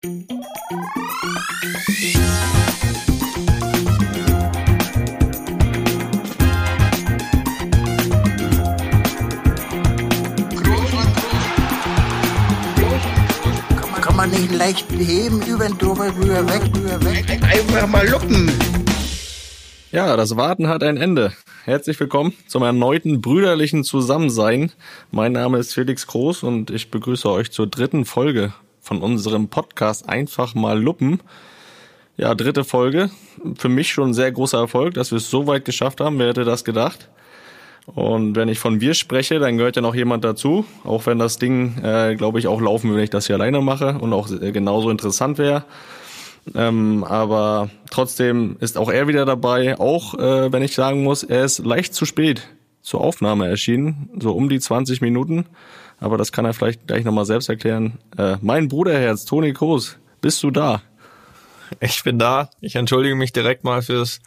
Kann man nicht leicht beheben, über den drüber, rüber, weg, rüber, weg. Einfach mal luppen. Ja, das Warten hat ein Ende. Herzlich willkommen zum erneuten brüderlichen Zusammensein. Mein Name ist Felix Groß und ich begrüße euch zur dritten Folge von unserem Podcast Einfach mal Luppen. Ja, dritte Folge. Für mich schon ein sehr großer Erfolg, dass wir es so weit geschafft haben. Wer hätte das gedacht? Und wenn ich von wir spreche, dann gehört ja noch jemand dazu. Auch wenn das Ding, äh, glaube ich, auch laufen, würde, wenn ich das hier alleine mache und auch äh, genauso interessant wäre. Ähm, aber trotzdem ist auch er wieder dabei, auch äh, wenn ich sagen muss, er ist leicht zu spät zur Aufnahme erschienen, so um die 20 Minuten. Aber das kann er vielleicht gleich nochmal selbst erklären. Äh, mein Bruderherz, Toni Kroos, bist du da? Ich bin da. Ich entschuldige mich direkt mal fürs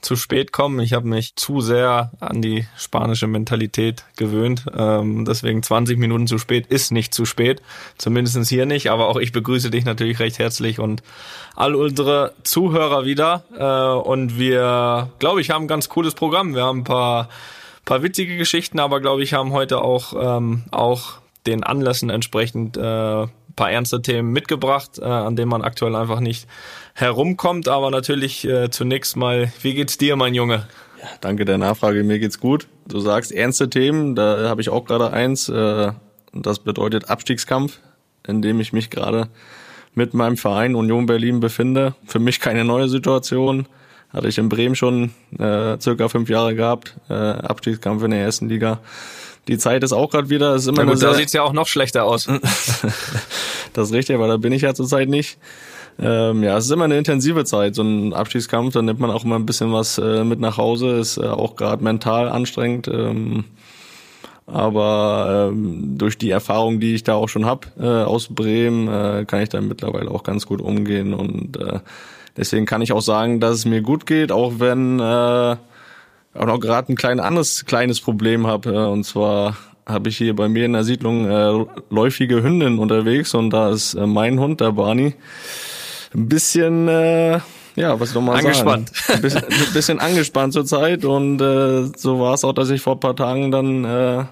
zu spät kommen. Ich habe mich zu sehr an die spanische Mentalität gewöhnt. Ähm, deswegen 20 Minuten zu spät ist nicht zu spät. Zumindestens hier nicht. Aber auch ich begrüße dich natürlich recht herzlich und all unsere Zuhörer wieder. Äh, und wir, glaube ich, haben ein ganz cooles Programm. Wir haben ein paar, paar witzige Geschichten, aber glaube ich, haben heute auch, ähm, auch den Anlässen entsprechend äh, paar ernste Themen mitgebracht, äh, an denen man aktuell einfach nicht herumkommt. Aber natürlich äh, zunächst mal, wie geht's dir, mein Junge? Ja, danke der Nachfrage, mir geht's gut. Du sagst ernste Themen, da habe ich auch gerade eins. Äh, das bedeutet Abstiegskampf, in dem ich mich gerade mit meinem Verein Union Berlin befinde. Für mich keine neue Situation. Hatte ich in Bremen schon äh, circa fünf Jahre gehabt. Äh, Abstiegskampf in der ersten Liga. Die Zeit ist auch gerade wieder. Ist immer Na gut, da sieht's ja auch noch schlechter aus. das ist richtig, aber da bin ich ja zurzeit nicht. Ähm, ja, es ist immer eine intensive Zeit, so ein Abstiegskampf, da nimmt man auch immer ein bisschen was äh, mit nach Hause, ist äh, auch gerade mental anstrengend. Ähm, aber ähm, durch die Erfahrung, die ich da auch schon hab äh, aus Bremen, äh, kann ich da mittlerweile auch ganz gut umgehen und äh, deswegen kann ich auch sagen, dass es mir gut geht, auch wenn äh, auch noch gerade ein klein anderes kleines Problem habe. Äh, und zwar habe ich hier bei mir in der Siedlung äh, läufige Hündin unterwegs und da ist äh, mein Hund, der Barney, ein bisschen, äh, ja, was soll man Angespannt. sagen? Bisschen, ein bisschen angespannt zurzeit und äh, so war es auch, dass ich vor ein paar Tagen dann äh,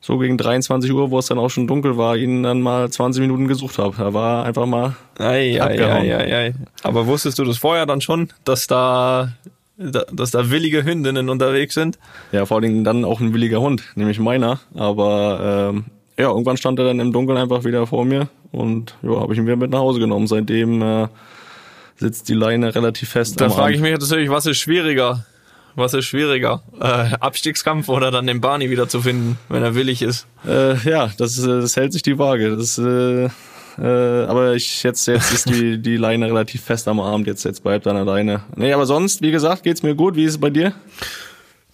so gegen 23 Uhr, wo es dann auch schon dunkel war, ihn dann mal 20 Minuten gesucht habe. Er war einfach mal Ei, Abgehauen. ei, ei, ei. Aber wusstest du das vorher dann schon, dass da, da- dass da willige Hündinnen unterwegs sind? Ja, vor allem dann auch ein williger Hund, nämlich meiner. Aber ähm, ja, irgendwann stand er dann im Dunkeln einfach wieder vor mir und ja, habe ich ihn wieder mit nach Hause genommen. Seitdem äh, sitzt die Leine relativ fest. Da frage ich mich jetzt natürlich, was ist schwieriger? Was ist schwieriger? Äh, Abstiegskampf oder dann den Barney wieder zu finden, wenn er willig ist? Äh, ja, das, äh, das hält sich die Waage. Das, äh, äh, aber ich jetzt jetzt ist die die Leine relativ fest am Arm. Jetzt jetzt bleibt er alleine. Nee, aber sonst, wie gesagt, geht's mir gut. Wie ist es bei dir?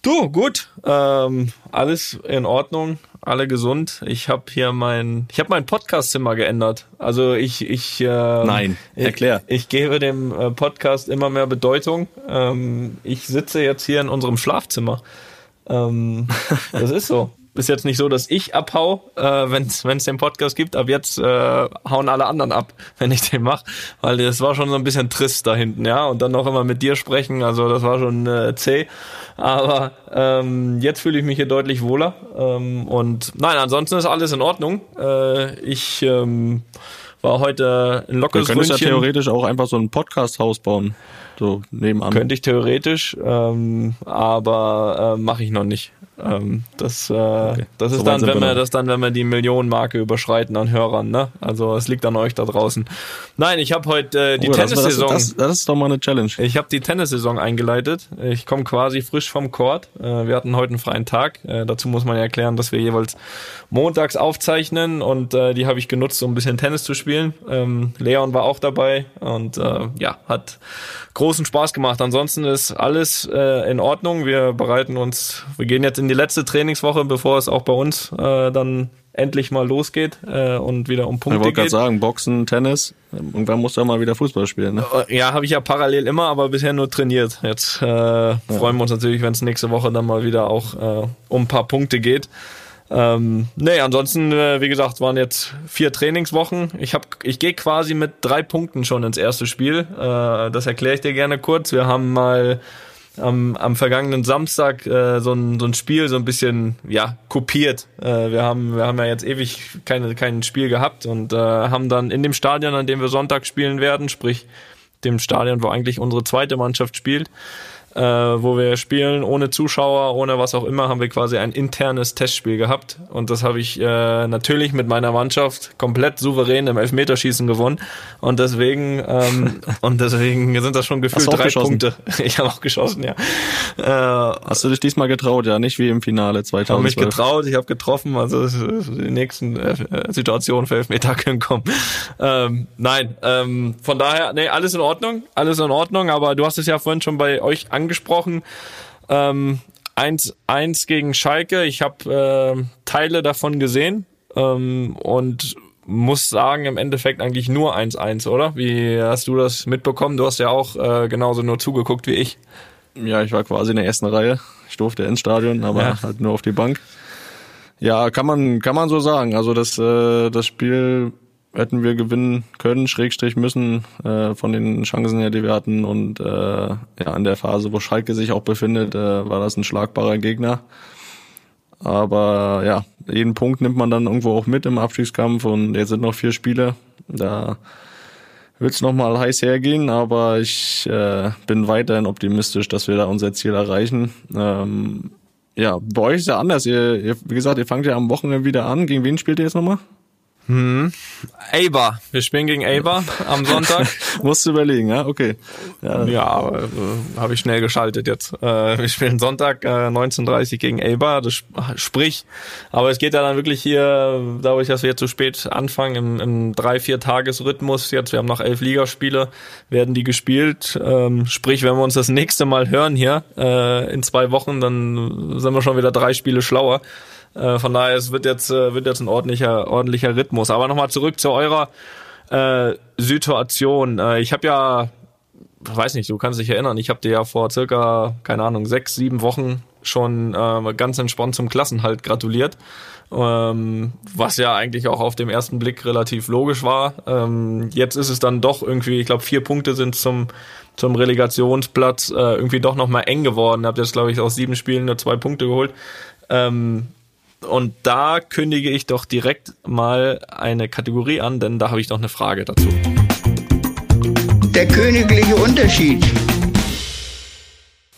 Du, gut. Ähm, alles in Ordnung, alle gesund. Ich habe hier mein, ich habe mein Podcastzimmer geändert. Also ich, ich. Äh, Nein, erklär. Ich, ich gebe dem äh, Podcast immer mehr Bedeutung. Ähm, ich sitze jetzt hier in unserem Schlafzimmer. Ähm, das ist so. Ist jetzt nicht so, dass ich abhau, äh, wenn es den Podcast gibt. Ab jetzt äh, hauen alle anderen ab, wenn ich den mache, weil das war schon so ein bisschen trist da hinten, ja. Und dann noch immer mit dir sprechen, also das war schon äh, zäh. Aber ähm, jetzt fühle ich mich hier deutlich wohler. Ähm, und nein, ansonsten ist alles in Ordnung. Äh, ich ähm, war heute ein lockeres könntest ja Ründchen. theoretisch auch einfach so ein Podcast-Haus bauen. So nebenan. Könnte ich theoretisch, ähm, aber äh, mache ich noch nicht. Ähm, das, äh, das ist So dann, wenn wir wir das dann, wenn wir die Millionenmarke überschreiten an Hörern, ne? Also es liegt an euch da draußen. Nein, ich habe heute äh, die Oh, das, das, Tennissaison. das, das ist doch mal eine Challenge. Ich habe die Tennissaison eingeleitet. Ich komme quasi frisch vom Court. Äh, wir hatten heute einen freien Tag. Äh, dazu muss man ja erklären, dass wir jeweils montags aufzeichnen und äh, die habe ich genutzt, um ein bisschen Tennis zu spielen. Ähm, Leon war auch dabei und äh, ja, hat großen Spaß gemacht. Ansonsten ist alles äh, in Ordnung. Wir bereiten uns, wir gehen jetzt in die letzte Trainingswoche, bevor es auch bei uns äh, dann endlich mal losgeht äh, und wieder um Ich Punkte wollte gerade geht. sagen, Boxen, Tennis, irgendwann musst du ja mal wieder Fußball spielen. Ne? Äh, Ja, habe ich ja parallel immer, aber bisher nur trainiert. Jetzt äh, freuen wir uns natürlich, wenn es nächste Woche dann mal wieder auch äh, um ein paar Punkte geht. Ähm, nee, ansonsten, äh, wie gesagt, waren jetzt vier Trainingswochen. Ich hab, ich gehe quasi mit drei Punkten schon ins erste Spiel. Äh, das erkläre ich dir gerne kurz. Wir haben mal am, am vergangenen Samstag äh, so, ein, so ein Spiel so ein bisschen ja kopiert. Äh, wir haben wir haben ja jetzt ewig keine kein Spiel gehabt und äh, haben dann in dem Stadion, an dem wir Sonntag spielen werden, sprich dem Stadion, wo eigentlich unsere zweite Mannschaft spielt, äh, wo wir spielen, ohne Zuschauer, ohne was auch immer, haben wir quasi ein internes Testspiel gehabt. Und das habe ich äh, natürlich mit meiner Mannschaft komplett souverän im Elfmeterschießen gewonnen. Und deswegen, ähm, und deswegen sind das schon gefühlt drei geschossen? Punkte. Ich habe auch geschossen, ja. Äh, Hast du dich diesmal getraut, ja, nicht wie im Finale 2012? Ich habe mich getraut, ich habe getroffen, also die nächsten äh, Situationen für Elfmeter können kommen. Ähm, nein, ähm, von daher, nee, alles in Ordnung, alles in Ordnung, aber du hast es ja vorhin schon bei euch angesprochen, angesprochen. Ähm, 1-1 gegen Schalke. Ich habe äh, Teile davon gesehen ähm, und muss sagen, im Endeffekt eigentlich nur 1-1, oder? Wie hast du das mitbekommen? Du hast ja auch äh, genauso nur zugeguckt wie ich. Ja, ich war quasi in der ersten Reihe. Ich durfte ins Stadion, aber ja. halt nur auf die Bank. Ja, kann man kann man so sagen. Also das äh, das Spiel hätten wir gewinnen können, Schrägstrich müssen, äh, von den Chancen her, die wir hatten. Und äh, ja, in der Phase, wo Schalke sich auch befindet, äh, war das ein schlagbarer Gegner. Aber ja, jeden Punkt nimmt man dann irgendwo auch mit im Abstiegskampf und jetzt sind noch vier Spiele. Da wird es nochmal heiß hergehen, aber ich äh, bin weiterhin optimistisch, dass wir da unser Ziel erreichen. Ähm, ja, bei euch ist ja anders. Ihr, ihr, wie gesagt, ihr fangt ja am Wochenende wieder an. Gegen wen spielt ihr jetzt nochmal? Hm. Eber. Wir spielen gegen Eber am Sonntag. Musst du überlegen, ja? Okay. Ja, ja äh, habe ich schnell geschaltet jetzt. Äh, wir spielen Sonntag äh, 19.30 gegen Eber. Das sprich, aber es geht ja dann wirklich hier, dadurch, dass wir jetzt so spät anfangen, im, im drei, vier Tagesrhythmus jetzt, wir haben noch elf Ligaspiele, werden die gespielt. Ähm, sprich, wenn wir uns das nächste Mal hören hier äh, in zwei Wochen, dann sind wir schon wieder drei Spiele schlauer. Äh, von daher, es wird jetzt, äh, wird jetzt ein ordentlicher, ordentlicher Rhythmus. Aber nochmal zurück zu eurer äh, Situation. Äh, ich habe ja, weiß nicht, du kannst dich erinnern, ich habe dir ja vor circa, keine Ahnung, sechs, sieben Wochen schon äh, ganz entspannt zum Klassenhalt gratuliert. Ähm, was ja eigentlich auch auf dem ersten Blick relativ logisch war. Ähm, jetzt ist es dann doch irgendwie, ich glaube, vier Punkte sind zum, zum Relegationsplatz äh, irgendwie doch nochmal eng geworden. Habt jetzt, glaube ich, aus sieben Spielen nur zwei Punkte geholt. Ähm, und da kündige ich doch direkt mal eine Kategorie an, denn da habe ich noch eine Frage dazu. Der königliche Unterschied.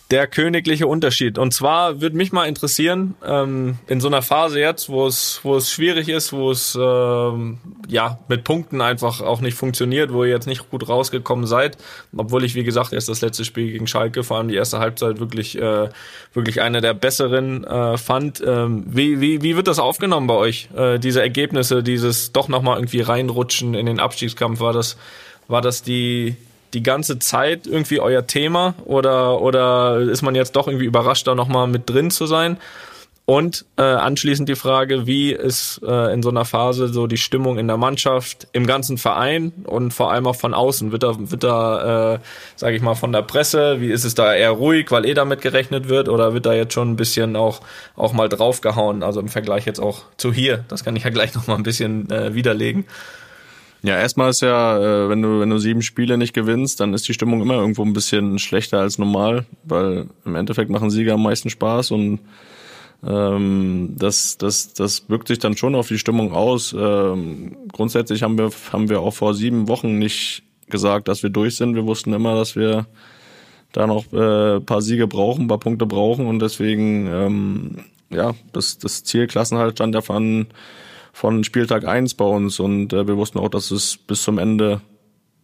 Der königliche Unterschied. Und zwar würde mich mal interessieren, ähm, in so einer Phase jetzt, wo es, wo es schwierig ist, wo es ähm, ja mit Punkten einfach auch nicht funktioniert, wo ihr jetzt nicht gut rausgekommen seid, obwohl ich, wie gesagt, erst das letzte Spiel gegen Schalke, vor allem die erste Halbzeit, wirklich, äh, wirklich eine der besseren äh, fand. Ähm, wie, wie, wie wird das aufgenommen bei euch? Äh, diese Ergebnisse, dieses doch nochmal irgendwie reinrutschen in den Abstiegskampf, war das, war das die die ganze Zeit irgendwie euer Thema oder, oder ist man jetzt doch irgendwie überrascht, da nochmal mit drin zu sein? Und äh, anschließend die Frage, wie ist äh, in so einer Phase so die Stimmung in der Mannschaft, im ganzen Verein und vor allem auch von außen? Wird da, wird da äh, sage ich mal, von der Presse, wie ist es da eher ruhig, weil eh damit gerechnet wird, oder wird da jetzt schon ein bisschen auch, auch mal draufgehauen? Also im Vergleich jetzt auch zu hier, das kann ich ja gleich nochmal ein bisschen äh, widerlegen. Ja, erstmal ist ja, äh, wenn du wenn du sieben Spiele nicht gewinnst, dann ist die Stimmung immer irgendwo ein bisschen schlechter als normal, weil im Endeffekt machen Sieger am meisten Spaß und ähm, das das das wirkt sich dann schon auf die Stimmung aus. Ähm, grundsätzlich haben wir haben wir auch vor sieben Wochen nicht gesagt, dass wir durch sind. Wir wussten immer, dass wir da noch äh, paar Siege brauchen, paar Punkte brauchen und deswegen ähm, ja das das Ziel Klassenhalt stand ja von Spieltag eins bei uns und äh, wir wussten auch, dass es bis zum Ende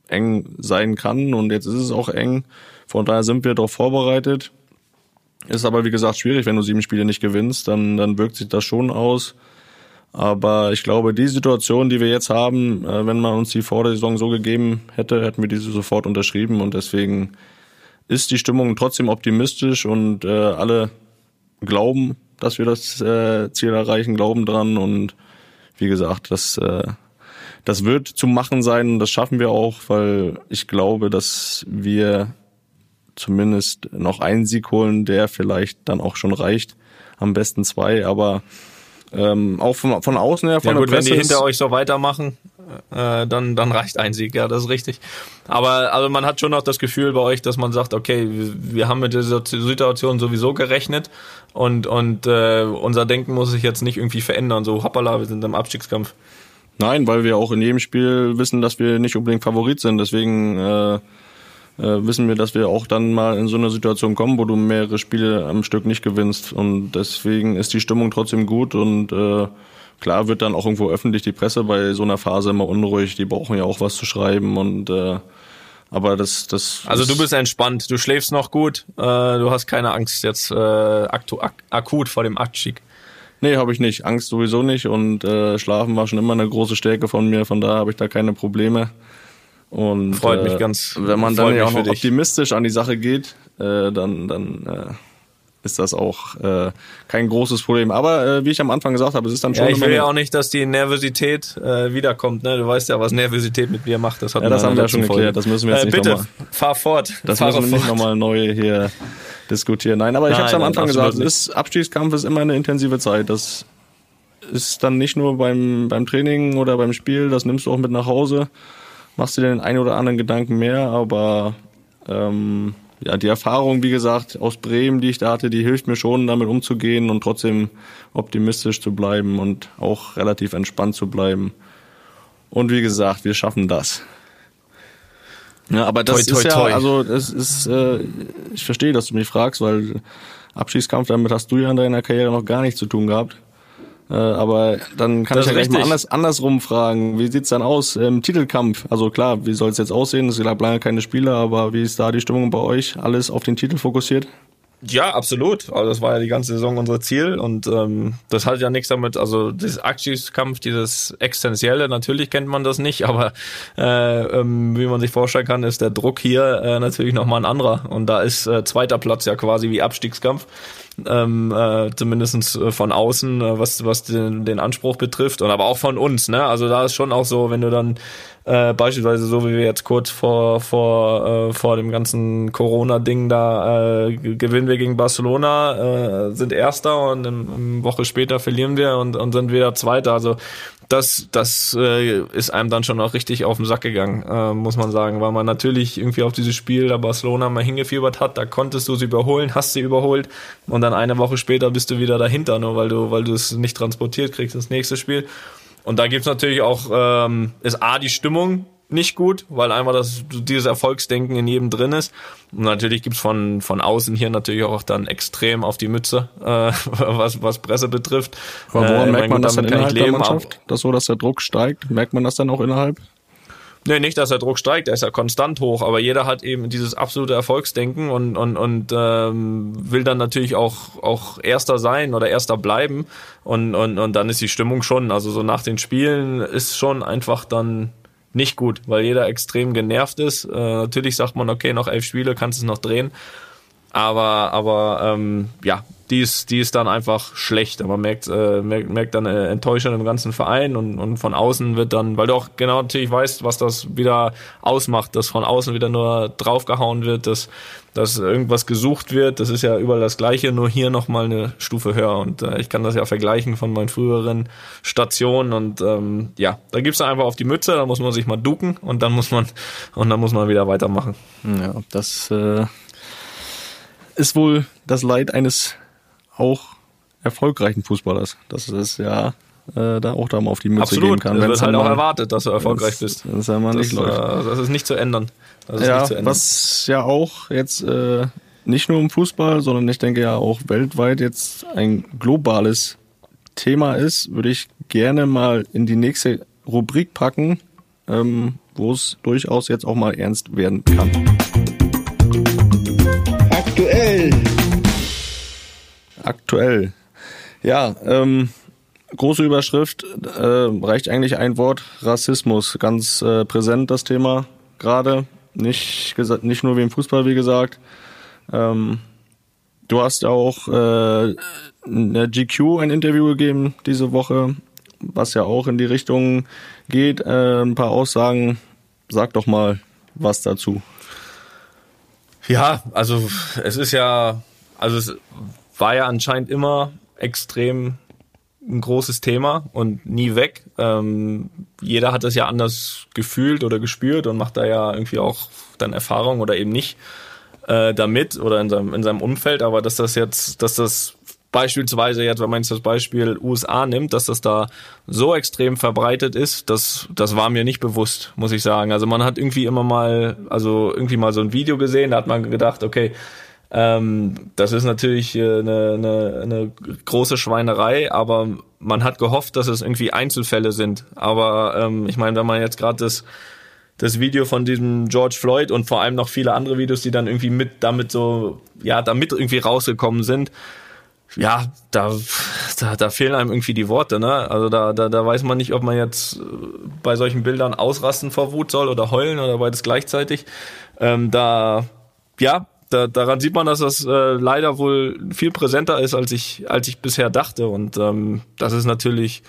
eng sein kann und jetzt ist es auch eng. Von daher sind wir darauf vorbereitet. Ist aber wie gesagt schwierig, wenn du sieben Spiele nicht gewinnst, dann, dann wirkt sich das schon aus. Aber ich glaube, die Situation, die wir jetzt haben, äh, wenn man uns die vor der Saison so gegeben hätte, hätten wir diese sofort unterschrieben und deswegen ist die Stimmung trotzdem optimistisch und äh, alle glauben, dass wir das äh, Ziel erreichen, glauben dran und wie gesagt, das, äh, das wird zu machen sein und das schaffen wir auch, weil ich glaube, dass wir zumindest noch einen Sieg holen, der vielleicht dann auch schon reicht. Am besten zwei, aber Ähm, auch von, von außen her, von ja, gut, der Presse. wenn die hinter euch so weitermachen, äh, dann, dann reicht ein Sieg, ja, das ist richtig. Aber also man hat schon auch das Gefühl bei euch, dass man sagt, okay, wir, wir haben mit dieser Situation sowieso gerechnet und, und äh, unser Denken muss sich jetzt nicht irgendwie verändern. So, hoppala, wir sind im Abstiegskampf. Nein, weil wir auch in jedem Spiel wissen, dass wir nicht unbedingt Favorit sind. Deswegen äh, äh, wissen wir, dass wir auch dann mal in so eine Situation kommen, wo du mehrere Spiele am Stück nicht gewinnst. Und deswegen ist die Stimmung trotzdem gut und äh, klar wird dann auch irgendwo öffentlich die Presse bei so einer Phase immer unruhig. Die brauchen ja auch was zu schreiben und äh, aber das, das. Also du bist entspannt, du schläfst noch gut, äh, du hast keine Angst jetzt äh, aktu ak akut vor dem Abstieg. Nee, habe ich nicht. Angst sowieso nicht. Und äh, Schlafen war schon immer eine große Stärke von mir. Von daher habe ich da keine Probleme. Und Freut äh, mich ganz. Wenn man dann ja auch noch optimistisch an die Sache geht, äh, dann, dann äh, ist das auch äh, kein großes Problem. Aber äh, wie ich am Anfang gesagt habe, es ist dann schon Ja, ich will ja auch nicht, dass die Nervosität äh, wiederkommt. Ne? Du weißt ja, was Nervosität mit mir macht. Das, hat Ja, das haben wir ja schon geklärt. Das müssen wir jetzt äh, nicht Bitte, nochmal. fahr fort. Das Fahre müssen wir nicht nochmal neu hier diskutieren. Nein, aber ich habe es am Anfang gesagt, es ist, Abstiegskampf ist immer eine intensive Zeit. Das ist dann nicht nur beim, beim Training oder beim Spiel, das nimmst du auch mit nach Hause, machst dir den einen oder anderen Gedanken mehr, aber ähm, ja, die Erfahrung, wie gesagt, aus Bremen, die ich da hatte, die hilft mir schon, damit umzugehen und trotzdem optimistisch zu bleiben und auch relativ entspannt zu bleiben. Und wie gesagt, wir schaffen das. Ja, aber das Toi, toi, ist ja, also das ist, äh, ich verstehe, dass du mich fragst, weil Abschießkampf, damit hast du ja in deiner Karriere noch gar nichts zu tun gehabt. Äh, aber dann kann Das ich ja gleich mal anders, andersrum fragen. Wie sieht's dann aus im Titelkampf? Also klar, wie soll es jetzt aussehen? Es gab lange keine Spiele, aber wie ist da die Stimmung bei euch? Alles auf den Titel fokussiert? Ja, absolut. Also das war ja die ganze Saison unser Ziel und ähm, das hat ja nichts damit, also dieses Abstiegskampf, dieses Existenzielle, natürlich kennt man das nicht, aber äh, ähm, wie man sich vorstellen kann, ist der Druck hier äh, natürlich nochmal ein anderer und da ist äh, zweiter Platz ja quasi wie Abstiegskampf. Ähm, äh, zumindest von außen, äh, was, was den, den Anspruch betrifft und aber auch von uns, ne? Also da ist schon auch so, wenn du dann äh, beispielsweise so wie wir jetzt kurz vor vor äh, vor dem ganzen Corona-Ding da äh, gewinnen wir gegen Barcelona, äh, sind Erster und eine Woche später verlieren wir und, und sind wieder Zweiter. Also das das äh, ist einem dann schon auch richtig auf den Sack gegangen, äh, muss man sagen, weil man natürlich irgendwie auf dieses Spiel da Barcelona mal hingefiebert hat. Da konntest du sie überholen, hast sie überholt und dann eine Woche später bist du wieder dahinter, nur weil du weil du es nicht transportiert kriegst ins nächste Spiel. Und da gibt's natürlich auch, ähm, ist A, die Stimmung nicht gut, weil einfach das, dieses Erfolgsdenken in jedem drin ist. Und natürlich gibt's von, von außen hier natürlich auch dann extrem auf die Mütze, äh, was, was Presse betrifft. Aber woran Äh, merkt man das kann innerhalb der leben, aber- Mannschaft? Dass so, dass der Druck steigt? Merkt man das dann auch innerhalb? Nee, nicht, dass der Druck steigt, der ist ja konstant hoch, aber jeder hat eben dieses absolute Erfolgsdenken und, und, und ähm, will dann natürlich auch, auch Erster sein oder Erster bleiben. Und, und, und dann ist die Stimmung schon, also so nach den Spielen ist schon einfach dann nicht gut, weil jeder extrem genervt ist. Äh, natürlich sagt man, okay, noch elf Spiele, kannst es noch drehen. Aber, aber ähm, ja, die ist, die ist dann einfach schlecht. Man merkt, äh, merkt, merkt dann äh, Enttäuschung im ganzen Verein und, und von außen wird dann, weil du auch genau natürlich weißt, was das wieder ausmacht, dass von außen wieder nur draufgehauen wird, dass, dass irgendwas gesucht wird. Das ist ja überall das Gleiche, nur hier nochmal eine Stufe höher. Und äh, ich kann das ja vergleichen von meinen früheren Stationen. Und ähm, ja, da gibt's dann einfach auf die Mütze, da muss man sich mal ducken und dann muss man und dann muss man wieder weitermachen. Ja, das äh, ist wohl das Leid eines auch erfolgreichen Fußballers. Das ist ja äh, da auch da mal auf die Mütze gehen Absolut. kann. Es wenn's wird halt auch erwartet, dass du erfolgreich bist. dann mal Das, nicht läuft. äh, das ist nicht zu ändern. Das ist ja, nicht zu ändern. was ja auch jetzt äh, nicht nur im Fußball, sondern ich denke ja auch weltweit jetzt ein globales Thema ist, würde ich gerne mal in die nächste Rubrik packen, ähm, wo es durchaus jetzt auch mal ernst werden kann. Aktuell. Aktuell. Ja, ähm, große Überschrift, äh, reicht eigentlich ein Wort, Rassismus. Ganz äh, präsent das Thema gerade. Nicht, nicht nur wie im Fußball, wie gesagt. Ähm, du hast auch äh, in der GQ ein Interview gegeben diese Woche, was ja auch in die Richtung geht. Äh, ein paar Aussagen. Sag doch mal was dazu. Ja, also es ist ja, also es war ja anscheinend immer extrem ein großes Thema und nie weg. Ähm, jeder hat das ja anders gefühlt oder gespürt und macht da ja irgendwie auch dann Erfahrung oder eben nicht äh, damit oder in seinem, in seinem Umfeld. Aber dass das jetzt, dass das beispielsweise jetzt, wenn man jetzt das Beispiel USA nimmt, dass das da so extrem verbreitet ist, das, das war mir nicht bewusst, muss ich sagen. Also man hat irgendwie immer mal, also irgendwie mal so ein Video gesehen, da hat man gedacht, okay, ähm, das ist natürlich äh, eine, eine, eine große Schweinerei, aber man hat gehofft, dass es irgendwie Einzelfälle sind. Aber ähm, ich meine, wenn man jetzt gerade das das Video von diesem George Floyd und vor allem noch viele andere Videos, die dann irgendwie mit damit so ja damit irgendwie rausgekommen sind, ja, da, da, da fehlen einem irgendwie die Worte, ne? Also da, da, da weiß man nicht, ob man jetzt äh, bei solchen Bildern ausrasten vor Wut soll oder heulen oder beides gleichzeitig. Ähm, da, ja, da, daran sieht man, dass das äh, leider wohl viel präsenter ist, als ich, als ich bisher dachte. Und ähm, das ist natürlich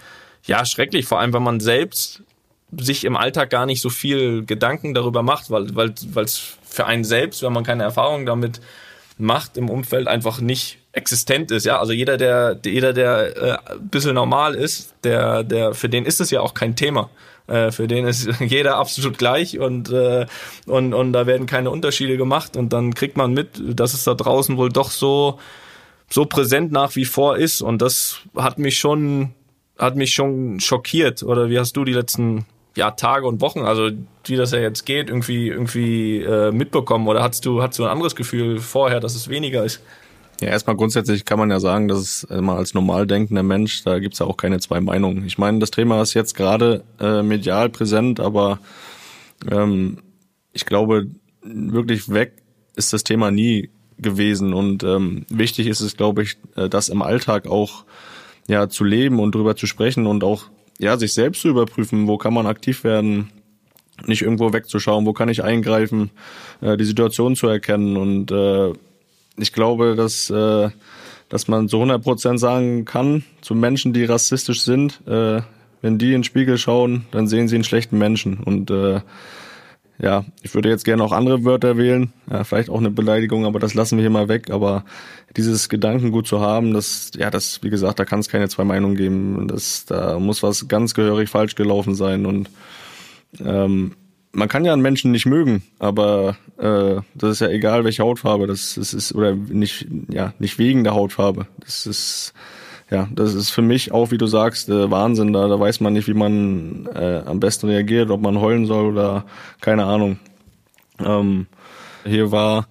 ja schrecklich, vor allem wenn man selbst sich im Alltag gar nicht so viel Gedanken darüber macht, weil weil weil es für einen selbst, wenn man keine Erfahrung damit macht im Umfeld, einfach nicht existent ist, ja. Also jeder, der, jeder, der äh, ein bisschen normal ist, der, der, für den ist es ja auch kein Thema. Äh, für den ist jeder absolut gleich und, äh, und, und da werden keine Unterschiede gemacht und dann kriegt man mit, dass es da draußen wohl doch so, so präsent nach wie vor ist und das hat mich schon, hat mich schon schockiert. Oder wie hast du die letzten ja, Tage und Wochen, also wie das ja jetzt geht, irgendwie, irgendwie äh, mitbekommen? Oder hast du, hast du ein anderes Gefühl vorher, dass es weniger ist? Ja, erstmal grundsätzlich kann man ja sagen, dass es immer als normal denkender Mensch, da gibt's ja auch keine zwei Meinungen. Ich meine, das Thema ist jetzt gerade äh, medial präsent, aber ähm, ich glaube, wirklich weg ist das Thema nie gewesen. Und ähm, wichtig ist es, glaube ich, äh, das im Alltag auch ja zu leben und drüber zu sprechen und auch ja sich selbst zu überprüfen, wo kann man aktiv werden, nicht irgendwo wegzuschauen, wo kann ich eingreifen, äh, die Situation zu erkennen und äh, ich glaube, dass, äh, dass man zu 100 Prozent sagen kann, zu Menschen, die rassistisch sind, äh, wenn die in den Spiegel schauen, dann sehen sie einen schlechten Menschen. Und äh, ja, ich würde jetzt gerne auch andere Wörter wählen, ja, vielleicht auch eine Beleidigung, aber das lassen wir hier mal weg. Aber dieses Gedankengut zu haben, das, ja, das, wie gesagt, da kann es keine zwei Meinungen geben. Das, da muss was ganz gehörig falsch gelaufen sein. Und ähm, man kann ja einen Menschen nicht mögen, aber äh, das ist ja egal, welche Hautfarbe das, das ist oder nicht ja nicht wegen der Hautfarbe. Das ist ja, das ist für mich auch, wie du sagst, äh, Wahnsinn. Da, da weiß man nicht, wie man äh, am besten reagiert, ob man heulen soll oder keine Ahnung. Ähm, hier war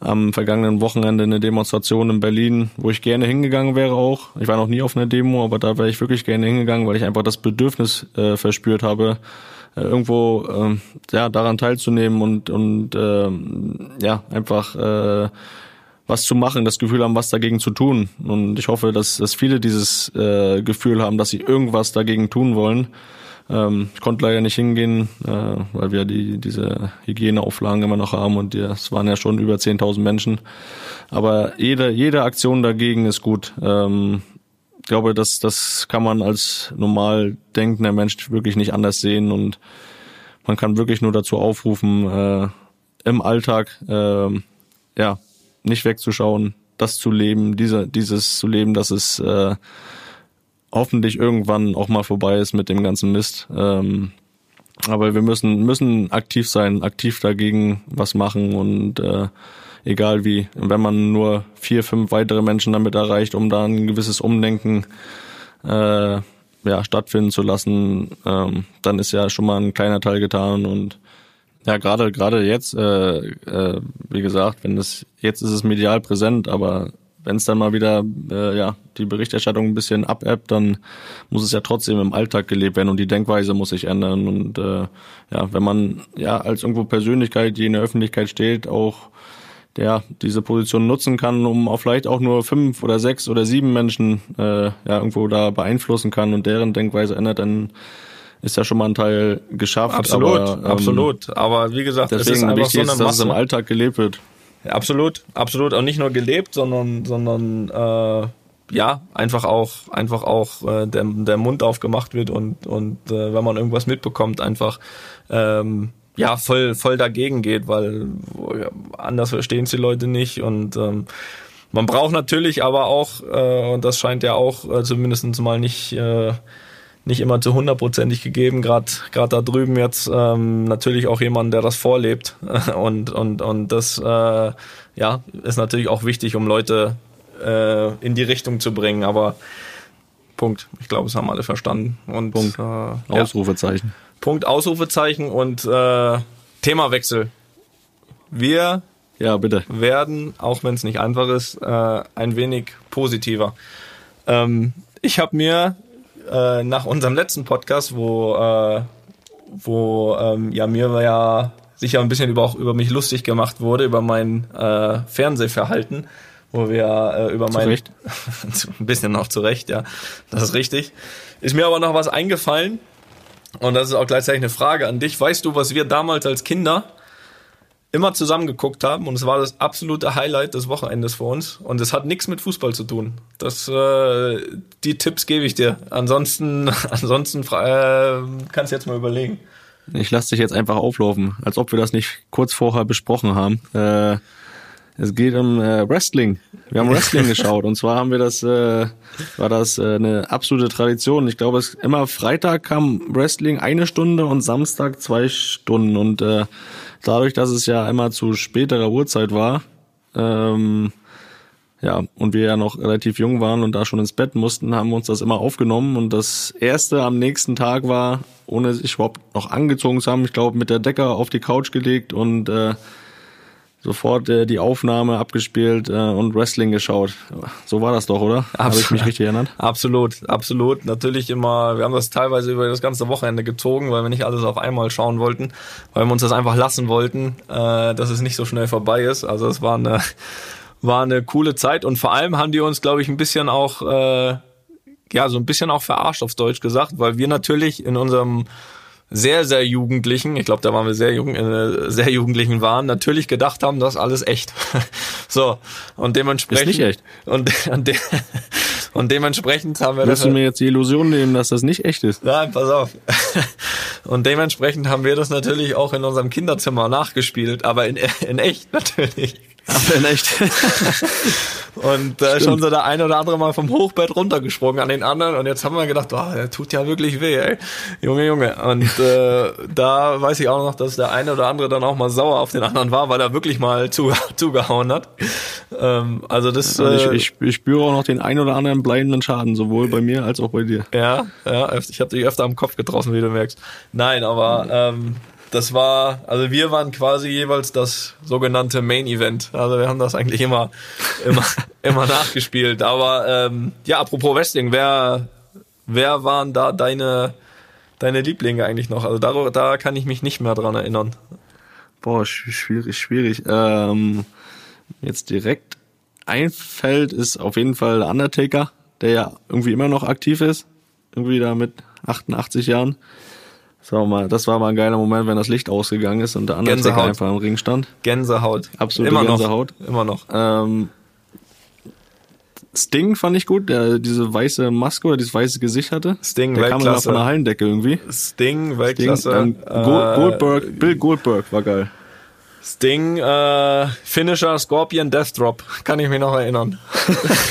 am vergangenen Wochenende eine Demonstration in Berlin, wo ich gerne hingegangen wäre auch. Ich war noch nie auf einer Demo, aber da wäre ich wirklich gerne hingegangen, weil ich einfach das Bedürfnis äh, verspürt habe, irgendwo äh, ja daran teilzunehmen und und äh, ja einfach äh, was zu machen, das Gefühl haben, was dagegen zu tun. Und ich hoffe, dass, dass viele dieses äh, Gefühl haben, dass sie irgendwas dagegen tun wollen. Ähm, ich konnte leider nicht hingehen, äh, weil wir die diese Hygieneauflagen immer noch haben und es waren ja schon über 10.000 Menschen. Aber jede jede Aktion dagegen ist gut. Ähm, ich glaube, das, das kann man als normal denkender Mensch wirklich nicht anders sehen und man kann wirklich nur dazu aufrufen, äh, im Alltag äh, ja nicht wegzuschauen, das zu leben, diese, dieses zu leben, dass es äh, hoffentlich irgendwann auch mal vorbei ist mit dem ganzen Mist. Ähm, aber wir müssen müssen aktiv sein, aktiv dagegen was machen und äh, egal wie. wenn man nur vier, fünf weitere Menschen damit erreicht, um da ein gewisses Umdenken äh, ja, stattfinden zu lassen, ähm, dann ist ja schon mal ein kleiner Teil getan und ja, gerade gerade jetzt, äh, äh, wie gesagt, wenn es jetzt ist es medial präsent, aber wenn es dann mal wieder äh, ja die Berichterstattung ein bisschen abebbt, dann muss es ja trotzdem im Alltag gelebt werden und die Denkweise muss sich ändern und äh, ja, wenn man ja als irgendwo Persönlichkeit, die in der Öffentlichkeit steht, auch der diese Position nutzen kann, um auch vielleicht auch nur fünf oder sechs oder sieben Menschen äh, ja irgendwo da beeinflussen kann und deren Denkweise ändert, dann ist ja schon mal ein Teil geschafft. Absolut, aber, ähm, absolut. Aber wie gesagt, deswegen es ist wichtig, so dass es im Alltag gelebt wird. Ja, absolut, absolut. Und nicht nur gelebt, sondern, sondern äh, ja, einfach auch, einfach auch äh, der, der Mund aufgemacht wird und, und äh, wenn man irgendwas mitbekommt, einfach ähm, ja voll voll dagegen geht, weil anders verstehen es die Leute nicht und ähm, Man braucht natürlich aber auch, äh, und das scheint ja auch äh, zumindest mal nicht, äh, nicht immer zu hundertprozentig gegeben, gerade gerade da drüben jetzt ähm, natürlich auch jemand, der das vorlebt. Und, und, und das äh, ja, ist natürlich auch wichtig, um Leute äh, in die Richtung zu bringen. Aber Punkt. Ich glaube, es haben alle verstanden. Und Punkt. Äh, ja. Punkt, Ausrufezeichen und äh, Themawechsel. Wir Ja, bitte. werden, auch wenn es nicht einfach ist, äh, ein wenig positiver. Ähm, ich habe mir äh, nach unserem letzten Podcast, wo, äh, wo ähm, ja mir ja sicher ein bisschen über, auch über mich lustig gemacht wurde, über mein äh, Fernsehverhalten, wo wir äh, über mein Recht. ein bisschen noch zurecht, ja, das ist richtig. Ist mir aber noch was eingefallen und das ist auch gleichzeitig eine Frage an dich. Weißt du, was wir damals als Kinder immer zusammen geguckt haben und es war das absolute Highlight des Wochenendes für uns und es hat nichts mit Fußball zu tun. Das äh, die Tipps gebe ich dir. Ansonsten ansonsten äh, kannst du jetzt mal überlegen. Ich lasse dich jetzt einfach auflaufen, als ob wir das nicht kurz vorher besprochen haben. Äh, es geht um äh, Wrestling. Wir haben Wrestling geschaut und zwar haben wir das, äh, war das äh, eine absolute Tradition. Ich glaube, es immer Freitag kam Wrestling eine Stunde und Samstag zwei Stunden und äh, dadurch, dass es ja immer zu späterer Uhrzeit war, ähm, ja, und wir ja noch relativ jung waren und da schon ins Bett mussten, haben wir uns das immer aufgenommen. Und das erste am nächsten Tag war, ohne sich überhaupt noch angezogen zu haben, ich glaube, mit der Decke auf die Couch gelegt und äh, sofort äh, die Aufnahme abgespielt äh, und Wrestling geschaut. So war das doch, oder? Habe ich mich richtig erinnert? Absolut, absolut. Natürlich immer, wir haben das teilweise über das ganze Wochenende gezogen, weil wir nicht alles auf einmal schauen wollten, weil wir uns das einfach lassen wollten, äh, dass es nicht so schnell vorbei ist. Also es war eine, war eine coole Zeit und vor allem haben die uns, glaube ich, ein bisschen auch, äh, ja, so ein bisschen auch verarscht aufs Deutsch gesagt, weil wir natürlich in unserem sehr, sehr Jugendlichen, ich glaube, da waren wir sehr jung, äh, sehr Jugendlichen waren, natürlich gedacht haben, das ist alles echt. so, und dementsprechend. Ist nicht echt. Und, und, de und dementsprechend haben wir Willst das. du mir jetzt die Illusion nehmen, dass das nicht echt ist? Nein, pass auf. Und dementsprechend haben wir das natürlich auch in unserem Kinderzimmer nachgespielt, aber in, in echt natürlich. Echt. Und da ist schon so der eine oder andere mal vom Hochbett runtergesprungen an den anderen. Und jetzt haben wir gedacht, oh, der tut ja wirklich weh, ey. Junge, Junge. Und äh, da weiß ich auch noch, dass der eine oder andere dann auch mal sauer auf den anderen war, weil er wirklich mal zu, zugehauen hat. Ähm, also das. Äh, ich, ich, ich spüre auch noch den ein oder anderen bleibenden Schaden, sowohl bei mir als auch bei dir. Ja, ja, ich habe dich öfter am Kopf getroffen, wie du merkst. Nein, aber ähm, das war, also wir waren quasi jeweils das sogenannte Main Event. Also wir haben das eigentlich immer, immer, immer nachgespielt. Aber ähm, ja, apropos Wrestling, wer, wer waren da deine, deine Lieblinge eigentlich noch? Also da, da kann ich mich nicht mehr dran erinnern. Boah, sch- schwierig, schwierig. Ähm, jetzt direkt einfällt ist auf jeden Fall der Undertaker, der ja irgendwie immer noch aktiv ist. Irgendwie da mit 88 Jahren. War mal, das war mal ein geiler Moment, wenn das Licht ausgegangen ist und der Undertaker Gänsehaut. einfach im Ring stand. Gänsehaut. Absolute immer Gänsehaut. Noch, immer noch. Ähm, Sting fand ich gut, der diese weiße Maske oder dieses weiße Gesicht hatte. Sting, der kam Weltklasse. von der Hallendecke irgendwie. Sting, Sting, Weltklasse. ähm, Gold, Goldberg, Bill Goldberg war geil. Sting, äh, Finisher, Scorpion, Death Drop. Kann ich mich noch erinnern.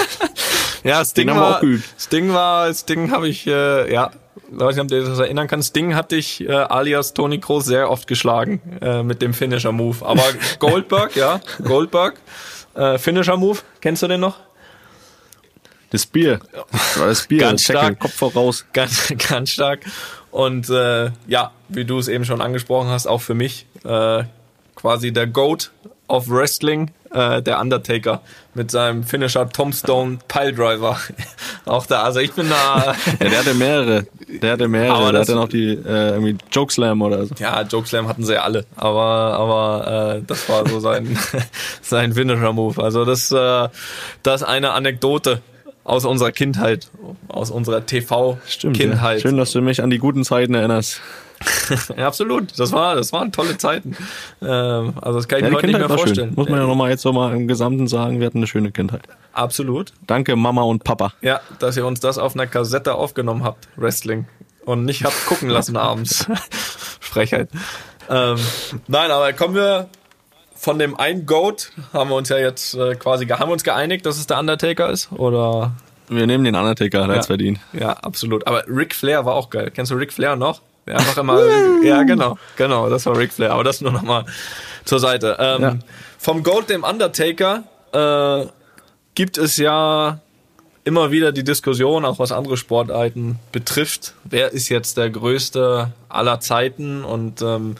ja, Sting war. Sting war, Sting habe ich, äh, ja, ich weiß nicht, ob du dir das erinnern kannst. Sting hatte ich äh, alias Tony Kroos sehr oft geschlagen äh, mit dem Finisher Move. Aber Goldberg, ja, Goldberg, äh, Finisher Move, kennst du den noch? Das Bier. Das war das Bier. Ganz Tackle, stark. Kopf voraus. ganz, ganz stark. Und äh, ja, wie du es eben schon angesprochen hast, auch für mich äh, quasi der Goat of Wrestling, äh, der Undertaker mit seinem Finisher Tombstone Piledriver. auch da, also ich bin da. Ja, der hatte mehrere. Der hatte mehrere. Aber der hatte noch die äh, irgendwie Jokeslam oder so. Ja, Jokeslam hatten sie ja alle, aber aber äh, das war so sein sein Finisher Move. Also das äh, das ist eine Anekdote aus unserer Kindheit, aus unserer TV Stimmt. Kindheit. Ja. Schön, dass du mich an die guten Zeiten erinnerst. Ja, absolut. Das war, das waren tolle Zeiten. Ähm, also das kann ich Ja, mir heute nicht mehr Kindheit vorstellen. schön. Muss man ja nochmal jetzt nochmal im Gesamten sagen, wir hatten eine schöne Kindheit. Absolut. Danke Mama und Papa. Ja, dass ihr uns das auf einer Kassette aufgenommen habt, Wrestling. Und nicht habt gucken lassen abends. Frechheit. Ähm, nein, aber kommen wir von dem einen Goat haben wir uns ja jetzt äh, quasi haben wir uns geeinigt, dass es der Undertaker ist oder Wir nehmen den Undertaker, der hat's verdient. ja, absolut. Aber Ric Flair war auch geil. Kennst du Ric Flair noch? Der einfach immer, ja, genau, genau, das war Ric Flair. Aber das nur nochmal zur Seite. Ähm, Ja. Vom Gold, dem Undertaker, äh, gibt es ja immer wieder die Diskussion, auch was andere Sportarten betrifft. Wer ist jetzt der größte aller Zeiten? Und ähm,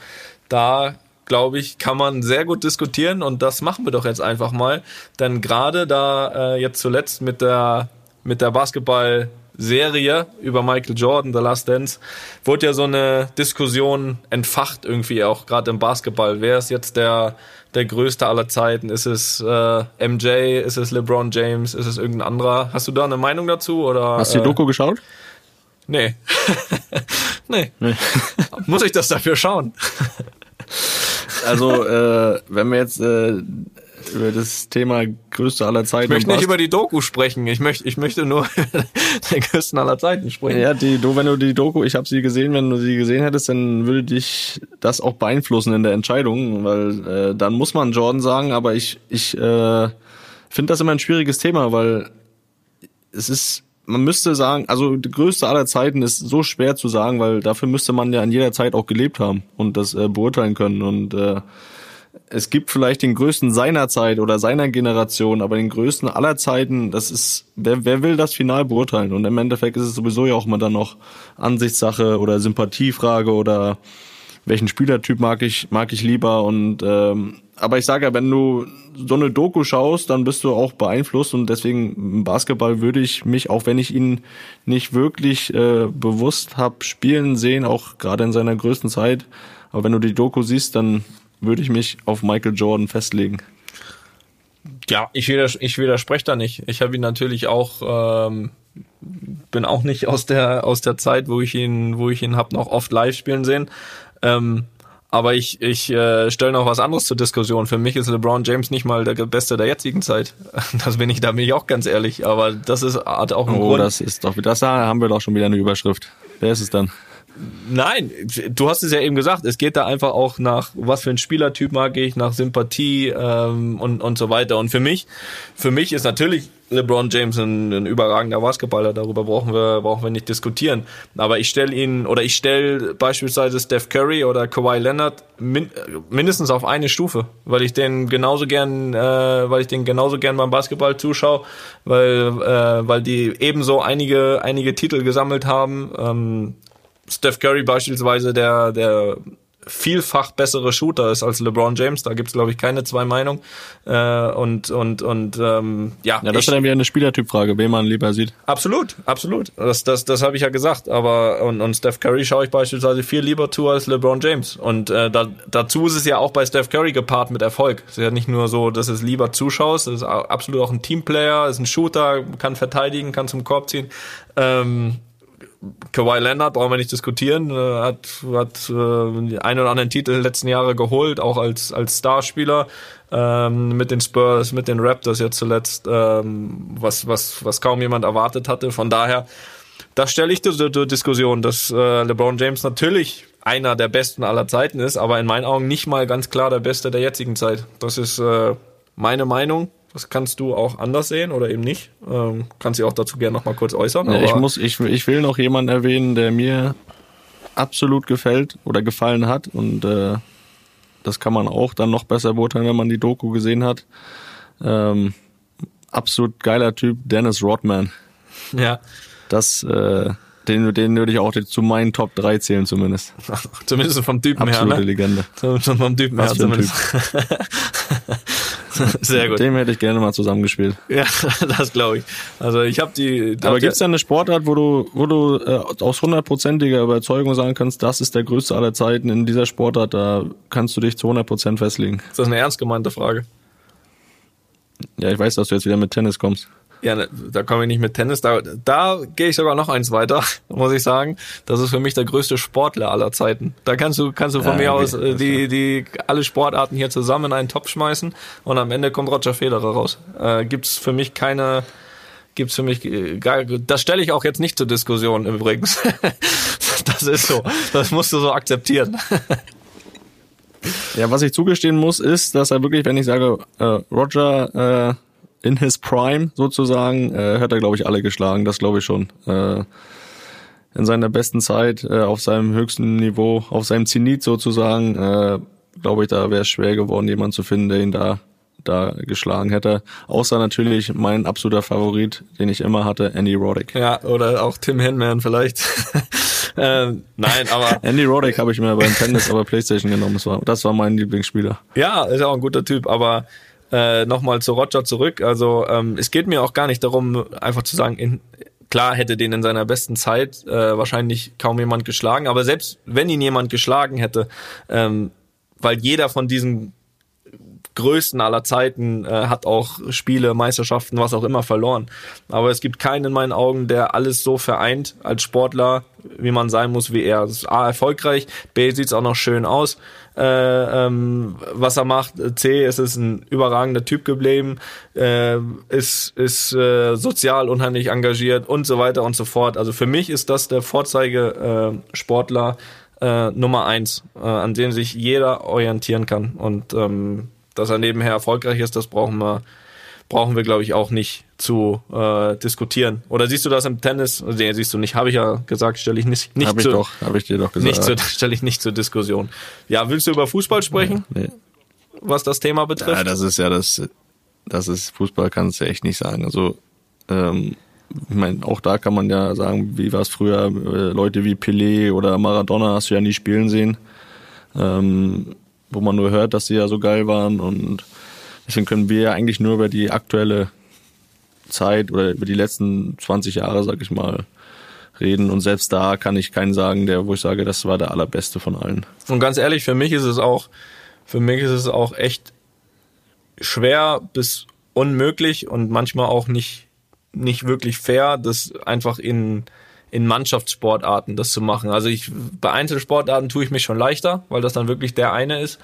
da glaube ich, kann man sehr gut diskutieren und das machen wir doch jetzt einfach mal. Denn gerade da äh, jetzt zuletzt mit der mit der Basketball-Serie über Michael Jordan, The Last Dance, wurde ja so eine Diskussion entfacht irgendwie auch gerade im Basketball. Wer ist jetzt der der größte aller Zeiten? Ist es äh, MJ? Ist es LeBron James? Ist es irgendein anderer? Hast du da eine Meinung dazu oder? Hast du die äh, Doku geschaut? Nee. nee. Muss ich das dafür schauen? Also, äh, wenn wir jetzt äh, über das Thema größte aller Zeiten Ich möchte nicht über die Doku sprechen. Ich möchte, ich möchte nur den größten aller Zeiten sprechen. Ja, die, du, wenn du die Doku, ich habe sie gesehen, wenn du sie gesehen hättest, dann würde dich das auch beeinflussen in der Entscheidung, weil äh, dann muss man Jordan sagen, aber ich, ich äh, finde das immer ein schwieriges Thema, weil es ist, man müsste sagen, also die größte aller Zeiten ist so schwer zu sagen, weil dafür müsste man ja in jeder Zeit auch gelebt haben und das äh, beurteilen können und äh, es gibt vielleicht den größten seiner Zeit oder seiner Generation, aber den größten aller Zeiten, das ist, wer, wer will das final beurteilen? Und im Endeffekt ist es sowieso ja auch mal dann noch Ansichtssache oder Sympathiefrage oder welchen Spielertyp mag ich, mag ich lieber und ähm, aber ich sage ja, wenn du so eine Doku schaust, dann bist du auch beeinflusst und deswegen im Basketball würde ich mich, auch wenn ich ihn nicht wirklich äh, bewusst hab spielen sehen, auch gerade in seiner größten Zeit, aber wenn du die Doku siehst, dann würde ich mich auf Michael Jordan festlegen. Ja, ich, widers ich widerspreche da nicht. Ich habe ihn natürlich auch, ähm, bin auch nicht aus der aus der Zeit, wo ich ihn, wo ich ihn hab noch oft live spielen sehen. Ähm, aber ich, ich äh, stelle noch was anderes zur Diskussion. Für mich ist LeBron James nicht mal der Beste der jetzigen Zeit. Das bin ich, da bin ich auch ganz ehrlich. Aber das ist hat auch einen Oh, Grund. das ist doch, das haben wir doch schon wieder eine Überschrift. Wer ist es dann? Nein, du hast es ja eben gesagt, es geht da einfach auch nach, was für ein Spielertyp mag ich, nach Sympathie ähm, und, und so weiter. Und für mich, für mich ist natürlich LeBron James ein, ein überragender Basketballer, darüber brauchen wir, brauchen wir nicht diskutieren. Aber ich stelle ihn, oder ich stelle beispielsweise Steph Curry oder Kawhi Leonard min, mindestens auf eine Stufe, weil ich den genauso gern, äh, weil ich den genauso gern beim Basketball zuschaue, weil, äh, weil die ebenso einige, einige Titel gesammelt haben. Ähm, Steph Curry beispielsweise der, der vielfach bessere Shooter ist als LeBron James. Da gibt's glaube ich, keine zwei Meinungen. Äh, und und, und ähm, ja, Ja, das ist dann wieder eine Spielertypfrage, wen man lieber sieht. absolut, absolut. Das, das, das habe ich ja gesagt. Aber und, und Steph Curry schaue ich beispielsweise viel lieber zu als LeBron James. Und äh, da, dazu ist es ja auch bei Steph Curry gepaart mit Erfolg. Es ist ja nicht nur so, dass es lieber zuschaust, es ist absolut auch ein Teamplayer, ist ein Shooter, kann verteidigen, kann zum Korb ziehen. Ähm, Kawhi Leonard, brauchen wir nicht diskutieren, äh, hat, hat äh, die ein oder anderen Titel letzten Jahre geholt, auch als, als Starspieler ähm, mit den Spurs, mit den Raptors jetzt zuletzt, ähm, was, was, was kaum jemand erwartet hatte. Von daher, das stelle ich zur Diskussion, dass äh, LeBron James natürlich einer der besten aller Zeiten ist, aber in meinen Augen nicht mal ganz klar der Beste der jetzigen Zeit. Das ist äh, meine Meinung. Das kannst du auch anders sehen oder eben nicht. Ähm, kannst dich auch dazu gerne noch mal kurz äußern. Ja, aber ich muss, ich, ich will noch jemanden erwähnen, der mir absolut gefällt oder gefallen hat und äh, das kann man auch dann noch besser beurteilen, wenn man die Doku gesehen hat. Ähm, absolut geiler Typ, Dennis Rodman. ja, Das, äh, den, den würde ich auch zu meinen Top 3 zählen zumindest. zumindest vom Typen Absolute her. Ne? Legende. Zumindest vom Typen her Was ein zumindest. Sehr gut. Dem hätte ich gerne mal zusammengespielt. Ja, das glaube ich. Also ich habe die. Aber gibt's da eine Sportart, wo du, wo du äh, aus hundertprozentiger Überzeugung sagen kannst, das ist der größte aller Zeiten in dieser Sportart, da kannst du dich zu 100% festlegen? ist das eine ernst gemeinte Frage? Ja, ich weiß, dass du jetzt wieder mit Tennis kommst. Ja, da komme ich nicht mit Tennis. Da, da gehe ich sogar noch eins weiter, muss ich sagen. Das ist für mich der größte Sportler aller Zeiten. Da kannst du, kannst du von Ja, mir okay, aus äh, die, die alle Sportarten hier zusammen in einen Topf schmeißen und am Ende kommt Roger Federer raus. Äh, gibt's für mich keine, gibt's für mich äh, gar, das stelle ich auch jetzt nicht zur Diskussion übrigens. das ist so. Das musst du so akzeptieren. Ja, was ich zugestehen muss, ist, dass er wirklich, wenn ich sage, äh, Roger äh, in his prime sozusagen, äh, hat er, glaube ich, alle geschlagen. Das glaube ich schon. Äh, in seiner besten Zeit, äh, auf seinem höchsten Niveau, auf seinem Zenit sozusagen, äh, glaube ich, da wäre es schwer geworden, jemanden zu finden, der ihn da da geschlagen hätte. Außer natürlich mein absoluter Favorit, den ich immer hatte, Andy Roddick. Ja, oder auch Tim Henman vielleicht. ähm, nein, aber. Andy Roddick habe ich mir beim Tennis aber Playstation genommen. Das war, das war mein Lieblingsspieler. Ja, ist auch ein guter Typ, aber äh, nochmal zu Roger zurück. Also ähm, es geht mir auch gar nicht darum, einfach zu sagen, in, klar hätte den in seiner besten Zeit äh, wahrscheinlich kaum jemand geschlagen, aber selbst wenn ihn jemand geschlagen hätte, ähm, weil jeder von diesen größten aller Zeiten äh, hat auch Spiele, Meisterschaften, was auch immer verloren. Aber es gibt keinen in meinen Augen, der alles so vereint als Sportler, wie man sein muss wie er. Das ist A, erfolgreich, B, sieht's auch noch schön aus, äh, ähm, was er macht. C, es ist ein überragender Typ geblieben, äh, ist, ist äh, sozial unheimlich engagiert und so weiter und so fort. Also für mich ist das der Vorzeige äh, Sportler äh, Nummer eins, äh, an dem sich jeder orientieren kann. Und ähm, dass er nebenher erfolgreich ist, das brauchen wir, brauchen wir, glaube ich, auch nicht zu äh, diskutieren. Oder siehst du das im Tennis? Nee, siehst du nicht. Habe ich ja gesagt, stelle ich nicht, nicht hab zu, ich doch, habe ich dir doch gesagt. Nicht stelle ich nicht zur Diskussion. Ja, willst du über Fußball sprechen? Nee. Was das Thema betrifft? Ja, das ist ja das, das ist Fußball kannst du echt nicht sagen. Also ähm, ich meine, auch da kann man ja sagen, wie war es früher, äh, Leute wie Pelé oder Maradona hast du ja nie spielen sehen. Ähm, wo man nur hört, dass sie ja so geil waren und deswegen können wir ja eigentlich nur über die aktuelle Zeit oder über die letzten 20 Jahre, sag ich mal, reden und selbst da kann ich keinen sagen, der, wo ich sage, das war der allerbeste von allen. Und ganz ehrlich, für mich ist es auch, für mich ist es auch echt schwer bis unmöglich und manchmal auch nicht, nicht wirklich fair, das einfach in, in Mannschaftssportarten das zu machen. Also ich bei Einzelsportarten tue ich mich schon leichter, weil das dann wirklich der eine ist.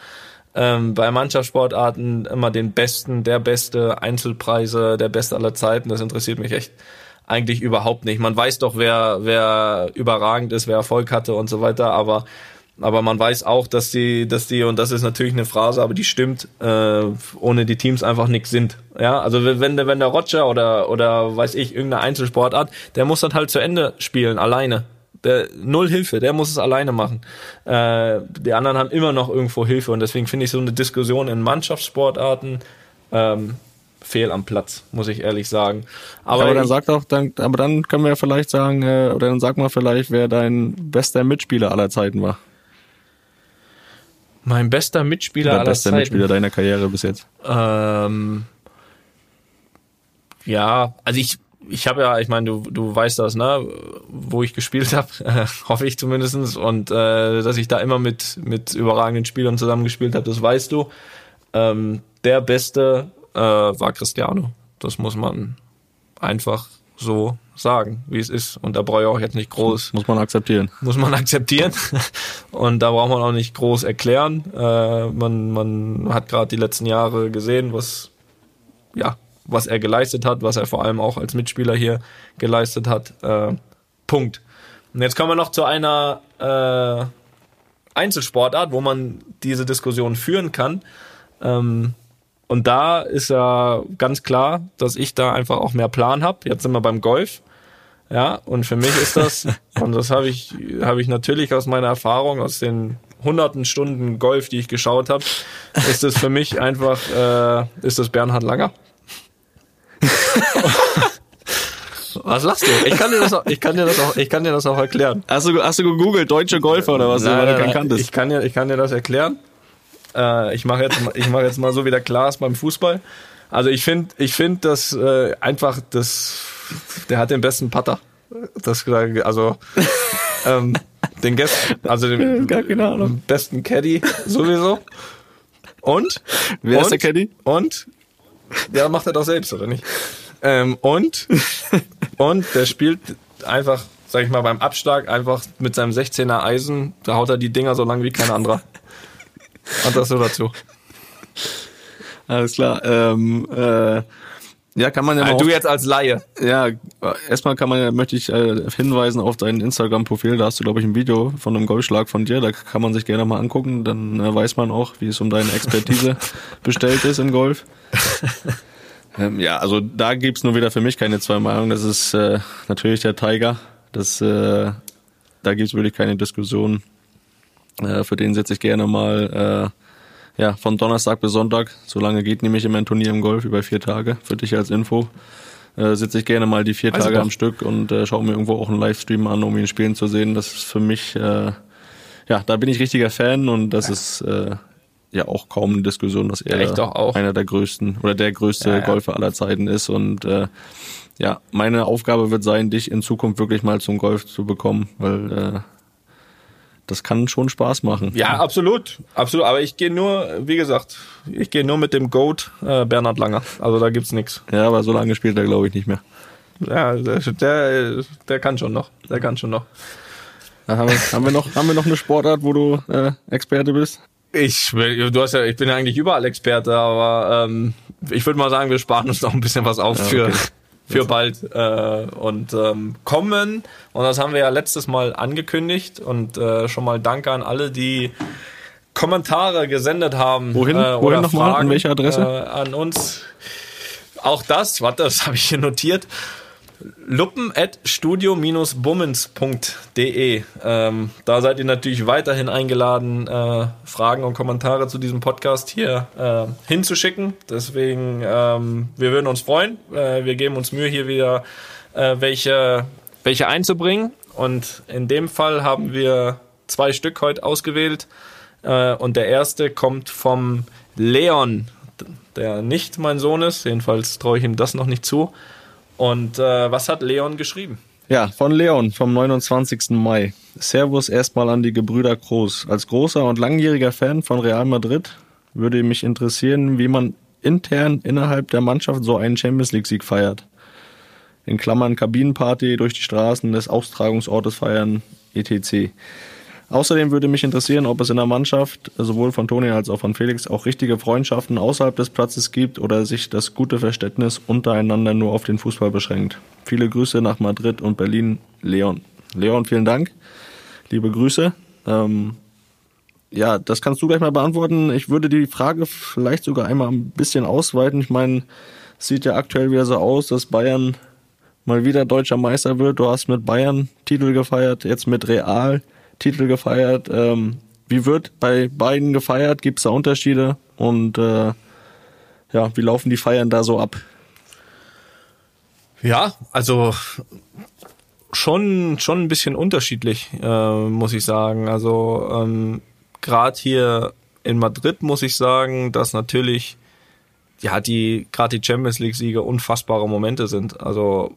Ähm, bei Mannschaftssportarten immer den besten, der beste Einzelpreise, der beste aller Zeiten. Das interessiert mich echt eigentlich überhaupt nicht. Man weiß doch, wer wer überragend ist, wer Erfolg hatte und so weiter, aber aber man weiß auch, dass die, dass die, und das ist natürlich eine Phrase, aber die stimmt, äh, ohne die Teams einfach nichts sind. Ja, also wenn der, wenn der Roger oder, oder weiß ich, irgendeine Einzelsportart, der muss dann halt zu Ende spielen, alleine. Der, null Hilfe, der muss es alleine machen. Äh, die anderen haben immer noch irgendwo Hilfe und deswegen finde ich so eine Diskussion in Mannschaftssportarten ähm, fehl am Platz, muss ich ehrlich sagen. Aber, Aber, dann ich, sag doch, dann, aber dann können wir vielleicht sagen, äh, oder dann sag mal vielleicht, wer dein bester Mitspieler aller Zeiten war. mein bester Mitspieler Oder aller bester Zeiten. Mitspieler deiner Karriere bis jetzt. Ähm, ja, also ich ich habe ja, ich meine, du du weißt das, ne, wo ich gespielt habe, hoffe ich zumindestens und äh, dass ich da immer mit mit überragenden Spielern zusammengespielt habe, das weißt du. Ähm, der Beste äh, war Cristiano. Das muss man einfach so sagen, wie es ist. Und da brauche ich auch jetzt nicht groß Muss man akzeptieren. muss man akzeptieren. Und da braucht man auch nicht groß erklären. Äh, man, man hat gerade die letzten Jahre gesehen, was, ja, was er geleistet hat, was er vor allem auch als Mitspieler hier geleistet hat. Äh, Punkt. Und jetzt kommen wir noch zu einer äh, Einzelsportart, wo man diese Diskussion führen kann. Ähm, und da ist ja ganz klar, dass ich da einfach auch mehr Plan habe. Jetzt sind wir beim Golf. Ja, und für mich ist das, und das habe ich, habe ich natürlich aus meiner Erfahrung, aus den hunderten Stunden Golf, die ich geschaut habe, ist es für mich einfach, äh, ist das Bernhard Langer. Was lachst du? Ich kann dir das auch, ich kann dir das auch, ich kann dir das auch erklären. Hast du, hast du gegoogelt, deutsche Golfer oder was, Nein, du nein, kanntest? Ich kann dir, ich kann dir das erklären. Äh, ich mache jetzt, mal- ich mache jetzt mal so, wie der klar ist beim Fußball. Also ich finde, ich finde, dass äh, einfach das, der hat den besten Putter. Das, also ähm, den Gäst, also den Ahnung. besten Caddy sowieso. Und Wer und, ist der Caddy? Und der macht er doch selbst, oder nicht? Ähm, und und der spielt einfach, sag ich mal, beim Abschlag einfach mit seinem 16er Eisen, da haut er die Dinger so lang wie kein anderer. Und das so dazu. Alles klar. Ähm, äh, Ja, kann man ja Also du jetzt als Laie. Ja, erstmal kann man ja, möchte ich äh, hinweisen auf dein Instagram-Profil. Da hast du, glaube ich, ein Video von einem Golfschlag von dir. Da kann man sich gerne mal angucken. Dann äh, weiß man auch, wie es um deine Expertise bestellt ist im Golf. Ähm, ja, also da gibt's nur wieder für mich keine zwei Meinungen. Das ist äh, natürlich der Tiger. Das, äh, da gibt's wirklich keine Diskussion. Äh, für den setze ich gerne mal äh, ja, von Donnerstag bis Sonntag. So lange geht nämlich immer ein Turnier im Golf, über vier Tage. Für dich als Info. Äh, sitze ich gerne mal die vier ich Tage doch. am Stück und äh, schaue mir irgendwo auch einen Livestream an, um ihn spielen zu sehen. Das ist für mich, äh, ja, da bin ich richtiger Fan und das ist äh, ja auch kaum eine Diskussion, dass er Ja, einer der größten oder der größte Ja, ja. Golfer aller Zeiten ist. Und äh, ja, meine Aufgabe wird sein, dich in Zukunft wirklich mal zum Golf zu bekommen, weil äh, das kann schon Spaß machen. Ja, absolut. Absolut. Aber ich gehe nur, wie gesagt, ich gehe nur mit dem Goat äh, Bernhard Langer. Also da gibt's nichts. Ja, aber so lange spielt er, glaube ich, nicht mehr. Ja, der, der, der kann schon noch. Der kann schon noch. Haben, wir, haben, wir noch, haben wir noch eine Sportart, wo du äh, Experte bist? Ich, will- du hast ja, ich bin ja eigentlich überall Experte, aber ähm, ich würde mal sagen, wir sparen uns noch ein bisschen was auf für, okay. für bald äh, und ähm, kommen. Und das haben wir ja letztes Mal angekündigt und äh, schon mal danke an alle, die Kommentare gesendet haben. Wohin? Äh, Wohin oder nochmal? An welche Adresse? Äh, an uns. Auch das, warte, das habe ich hier notiert. Luppen at studio-bummens.de. Ähm, da seid ihr natürlich weiterhin eingeladen, äh, Fragen und Kommentare zu diesem Podcast hier äh, hinzuschicken. Deswegen, ähm, wir würden uns freuen. Äh, wir geben uns Mühe, hier wieder äh, welche, welche einzubringen. Und in dem Fall haben wir zwei Stück heute ausgewählt. Äh, und der erste kommt vom Leon, der nicht mein Sohn ist. Jedenfalls traue ich ihm das noch nicht zu. Und äh, was hat Leon geschrieben? Ja, von Leon vom 29. Mai. Servus erstmal an die Gebrüder Groß. Als großer und langjähriger Fan von Real Madrid würde mich interessieren, wie man intern innerhalb der Mannschaft so einen Champions League Sieg feiert. In Klammern Kabinenparty durch die Straßen des Austragungsortes feiern, etc. Außerdem würde mich interessieren, ob es in der Mannschaft sowohl von Toni als auch von Felix auch richtige Freundschaften außerhalb des Platzes gibt oder sich das gute Verständnis untereinander nur auf den Fußball beschränkt. Viele Grüße nach Madrid und Berlin, Leon. Leon, vielen Dank. Liebe Grüße. Ähm, ja, das kannst du gleich mal beantworten. Ich würde die Frage vielleicht sogar einmal ein bisschen ausweiten. Ich meine, es sieht ja aktuell wieder so aus, dass Bayern mal wieder deutscher Meister wird. Du hast mit Bayern Titel gefeiert, jetzt mit Real Titel gefeiert. Ähm, wie wird bei beiden gefeiert? Gibt es da Unterschiede? Und äh, ja, wie laufen die Feiern da so ab? Ja, also schon schon ein bisschen unterschiedlich, äh, muss ich sagen. Also ähm, gerade hier in Madrid muss ich sagen, dass natürlich ja die gerade die Champions League Sieger unfassbare Momente sind. Also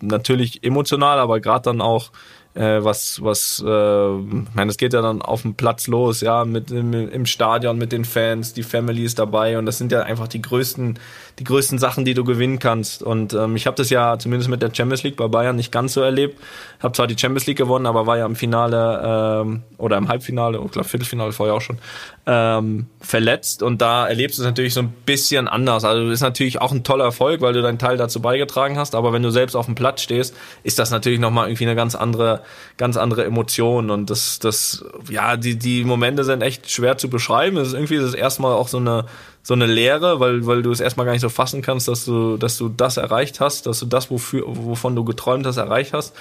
natürlich emotional, aber gerade dann auch äh, was was äh, ich meine, es geht ja dann auf dem Platz los, ja, mit im, im Stadion mit den Fans, die Family ist dabei und das sind ja einfach die größten die größten Sachen, die du gewinnen kannst und ähm, ich habe das ja zumindest mit der Champions League bei Bayern nicht ganz so erlebt. Habe zwar die Champions League gewonnen, aber war ja im Finale ähm, oder im Halbfinale, ich glaube Viertelfinale vorher auch schon ähm, verletzt und da erlebst du es natürlich so ein bisschen anders. Also ist natürlich auch ein toller Erfolg, weil du deinen Teil dazu beigetragen hast, aber wenn du selbst auf dem Platz stehst, ist das natürlich nochmal irgendwie eine ganz andere, ganz andere Emotion und das, das, ja, die, die Momente sind echt schwer zu beschreiben. Es ist irgendwie das erstmal auch so eine, so eine Lehre, weil, weil du es erstmal gar nicht so fassen kannst, dass du, dass du das erreicht hast, dass du das, wofür, wovon du geträumt hast, erreicht hast.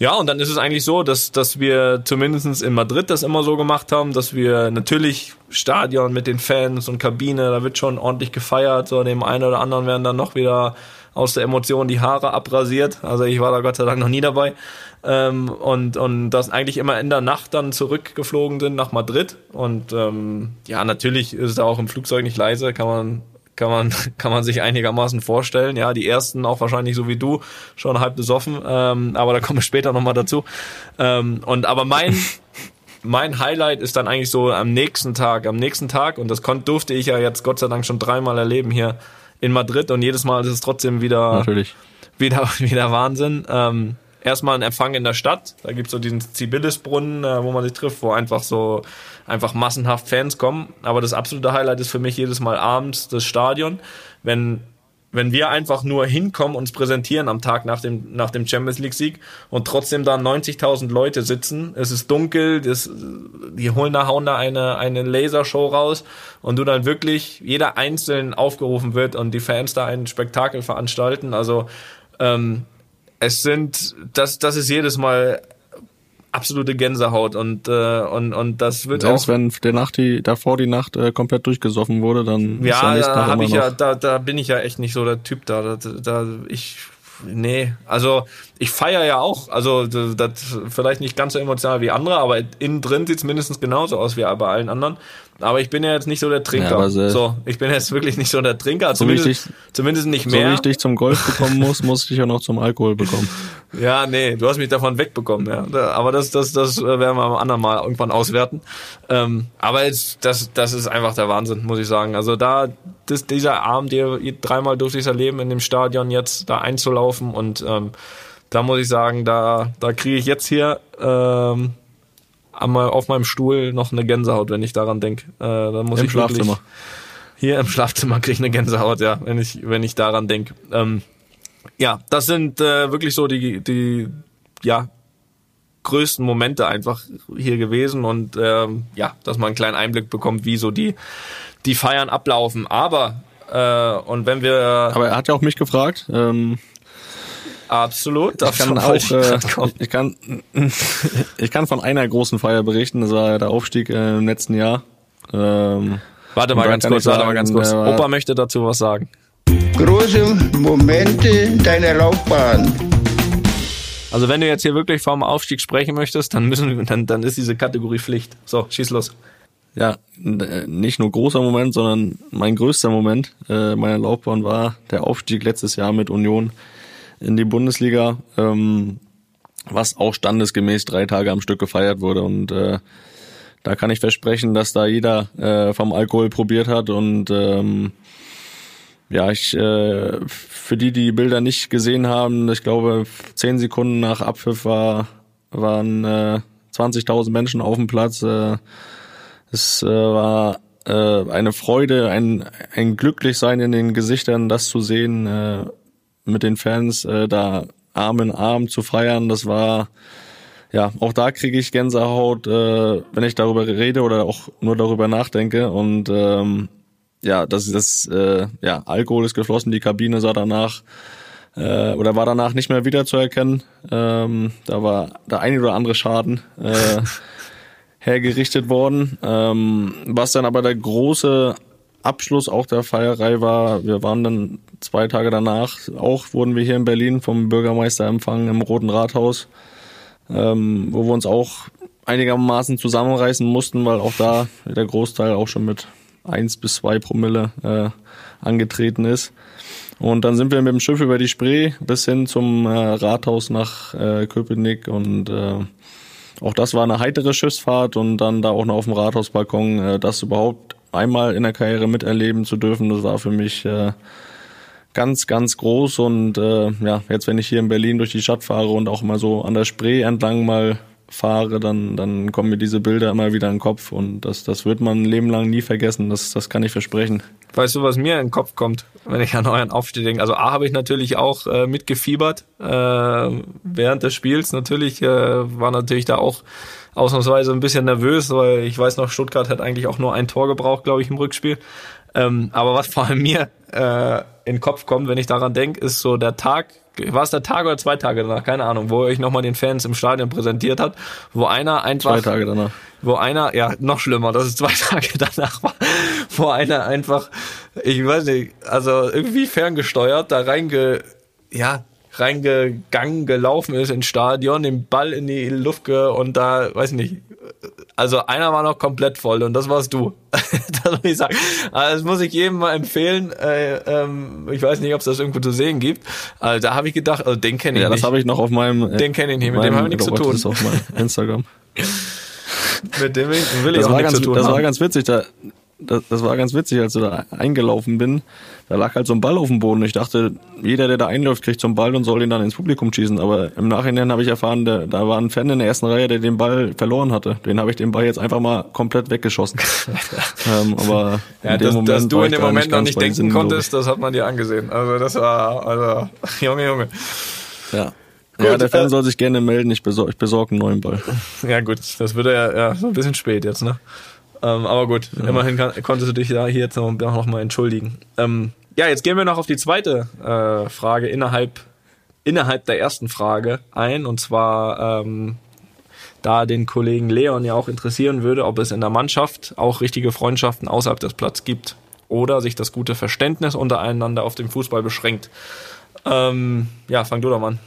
Ja, und dann ist es eigentlich so, dass, dass wir zumindestens in Madrid das immer so gemacht haben, dass wir natürlich Stadion mit den Fans und Kabine, da wird schon ordentlich gefeiert, so dem einen oder anderen werden dann noch wieder aus der Emotion die Haare abrasiert. Also ich war da Gott sei Dank noch nie dabei. Ähm, und, und das eigentlich immer in der Nacht dann zurückgeflogen sind nach Madrid. Und ähm, ja, natürlich ist es da auch im Flugzeug nicht leise, kann man kann man, kann man sich einigermaßen vorstellen. Ja, die ersten auch wahrscheinlich so wie du, schon halb besoffen, ähm, aber da kommen wir später nochmal dazu. Ähm, und aber mein, mein Highlight ist dann eigentlich so am nächsten Tag. Am nächsten Tag, und das konnte, durfte ich ja jetzt Gott sei Dank schon dreimal erleben hier in Madrid und jedes Mal ist es trotzdem wieder, Natürlich. wieder, wieder Wahnsinn. Ähm, erstmal ein Empfang in der Stadt. Da gibt's so diesen Zibilis-Brunnen, äh, wo man sich trifft, wo einfach so einfach massenhaft Fans kommen. Aber das absolute Highlight ist für mich jedes Mal abends das Stadion, wenn wenn wir einfach nur hinkommen, uns präsentieren am Tag nach dem, nach dem Champions League Sieg und trotzdem da 90.000 Leute sitzen, es ist dunkel, das, die holen da, hauen da eine, eine Lasershow raus und du dann wirklich jeder einzeln aufgerufen wird und die Fans da ein Spektakel veranstalten. Also, ähm, es sind, das, das ist jedes Mal absolute Gänsehaut und äh, und und das wird Selbst auch wenn der Nacht die davor die Nacht äh, komplett durchgesoffen wurde, dann ja, ist da habe ich noch. ja da da bin ich ja echt nicht so der Typ da. Da, da ich nee. Also ich feiere ja auch. Also das, das vielleicht nicht ganz so emotional wie andere aber innen drin sieht's mindestens genauso aus wie bei allen anderen aber ich bin ja jetzt nicht so der Trinker Ja, aber so ich bin jetzt wirklich nicht so der Trinker So zumindest dich- zumindest nicht So wie mehr ich dich zum Golf bekommen muss, muss ich dich auch noch zum Alkohol bekommen. Ja, nee, du hast mich davon wegbekommen, ja. Aber das, das, das äh, werden wir am anderen Mal irgendwann auswerten. Ähm, aber jetzt, das, das ist einfach der Wahnsinn, muss ich sagen. Also da, das, dieser Abend, der dreimal durfte ich erleben in dem Stadion jetzt da einzulaufen und ähm, da muss ich sagen, da, da kriege ich jetzt hier ähm, auf meinem Stuhl noch eine Gänsehaut, wenn ich daran denke. Äh, da muss Im ich wirklich- Schlafzimmer. hier im Schlafzimmer kriege ich eine Gänsehaut, ja, wenn ich, wenn ich daran denke. Ähm, ja, das sind äh, wirklich so die, die, ja, größten Momente einfach hier gewesen und ähm, ja, dass man einen kleinen Einblick bekommt, wie so die, die Feiern ablaufen. Aber äh, und wenn wir Aber er hat ja auch mich gefragt. Ähm, absolut, ich kann auch, äh, ich kann, ich kann von einer großen Feier berichten. Das war der Aufstieg äh, im letzten Jahr. Ähm, warte mal ganz kurz, ich warte mal ganz kurz. Opa möchte dazu was sagen. große Momente deiner Laufbahn. Also wenn du jetzt hier wirklich vom Aufstieg sprechen möchtest, dann müssen wir, dann, dann ist diese Kategorie Pflicht. So, schieß los. ja, äh, nicht nur großer Moment, sondern mein größter Moment äh, meiner Laufbahn war der Aufstieg letztes Jahr mit Union in die Bundesliga, ähm, was auch standesgemäß drei Tage am Stück gefeiert wurde. Und äh, da kann ich versprechen, dass da jeder äh, vom Alkohol probiert hat und ähm, ja, ich äh, für die, die die Bilder nicht gesehen haben, ich glaube, zehn Sekunden nach Abpfiff war, waren äh, 20.000 Menschen auf dem Platz. Äh, es äh, war äh, eine Freude, ein, ein Glücklichsein in den Gesichtern, das zu sehen, äh, mit den Fans äh, da Arm in Arm zu feiern. Das war, ja, auch da kriege ich Gänsehaut, äh, wenn ich darüber rede oder auch nur darüber nachdenke. Und ähm, ja, das das äh, ja Alkohol ist geflossen, die Kabine sah danach äh, oder war danach nicht mehr wiederzuerkennen. Ähm, da war der ein oder andere Schaden äh, hergerichtet worden. Ähm, was dann aber der große Abschluss auch der Feierei war, wir waren dann zwei Tage danach, auch wurden wir hier in Berlin vom Bürgermeister empfangen im Roten Rathaus, ähm, wo wir uns auch einigermaßen zusammenreißen mussten, weil auch da der Großteil auch schon mit eins bis zwei Promille äh, angetreten ist. Und dann sind wir mit dem Schiff über die Spree bis hin zum äh, Rathaus nach äh, Köpenick und äh, auch das war eine heitere Schiffsfahrt und dann da auch noch auf dem Rathausbalkon äh, das überhaupt einmal in der Karriere miterleben zu dürfen, das war für mich äh, ganz, ganz groß und äh, ja, jetzt wenn ich hier in Berlin durch die Stadt fahre und auch mal so an der Spree entlang mal fahre, dann, dann kommen mir diese Bilder immer wieder in den Kopf und das, das wird man ein Leben lang nie vergessen, das, das kann ich versprechen. Weißt du, was mir in den Kopf kommt, wenn ich an euren Aufstieg denke? Also A habe ich natürlich auch äh, mitgefiebert äh, während des Spiels. Natürlich äh, war natürlich da auch ausnahmsweise ein bisschen nervös, weil ich weiß noch, Stuttgart hat eigentlich auch nur ein Tor gebraucht, glaube ich, im Rückspiel. Ähm, aber was vor allem mir äh, in den Kopf kommt, wenn ich daran denke, ist so der Tag, war es der Tag oder zwei Tage danach, keine Ahnung, wo er euch nochmal den Fans im Stadion präsentiert hat, wo einer einfach Zwei Tage danach. wo einer, ja, noch schlimmer, dass es zwei Tage danach war, wo einer einfach, ich weiß nicht, also irgendwie ferngesteuert, da reinge, ja, reingegangen, gelaufen ist ins Stadion, den Ball in die Luft ge und da, weiß nicht, also einer war noch komplett voll und das warst du. das muss ich sagen. Also das muss ich jedem mal empfehlen. Äh, ähm, ich weiß nicht, ob es das irgendwo zu sehen gibt. Also da habe ich gedacht, also den kenne ich Ja, das nicht. habe ich noch auf meinem. äh, Den kenn ich nicht, mit dem haben wir nichts zu tun. Das auf meinem Instagram. Mit dem will ich Das auch war, nichts ganz, zu tun das haben. war ganz witzig. Da, das, das war ganz witzig, als ich da eingelaufen bin. Da lag halt so ein Ball auf dem Boden. Ich dachte, jeder, der da einläuft, kriegt so einen Ball und soll ihn dann ins Publikum schießen. Aber im Nachhinein habe ich erfahren, der, da war ein Fan in der ersten Reihe, der den Ball verloren hatte. Den habe ich den Ball jetzt einfach mal komplett weggeschossen. ähm, aber ja, in dem dass, Moment dass du in dem da Moment nicht noch nicht denken glaub konntest, das hat man dir angesehen. Also das war, also, Junge, Junge. Ja. Gut, ja, der Fan äh, soll sich gerne melden. Ich besorge ich besorg einen neuen Ball. Ja gut, das würde ja, ja so ein bisschen spät jetzt, ne? Ähm, aber gut, immerhin kann, konntest du dich da hier jetzt noch, noch mal entschuldigen. Ähm, ja, jetzt gehen wir noch auf die zweite äh, Frage innerhalb, innerhalb der ersten Frage ein. Und zwar, ähm, da den Kollegen Leon ja auch interessieren würde, ob es in der Mannschaft auch richtige Freundschaften außerhalb des Platzes gibt oder sich das gute Verständnis untereinander auf dem Fußball beschränkt. Ähm, ja, fang du doch mal an.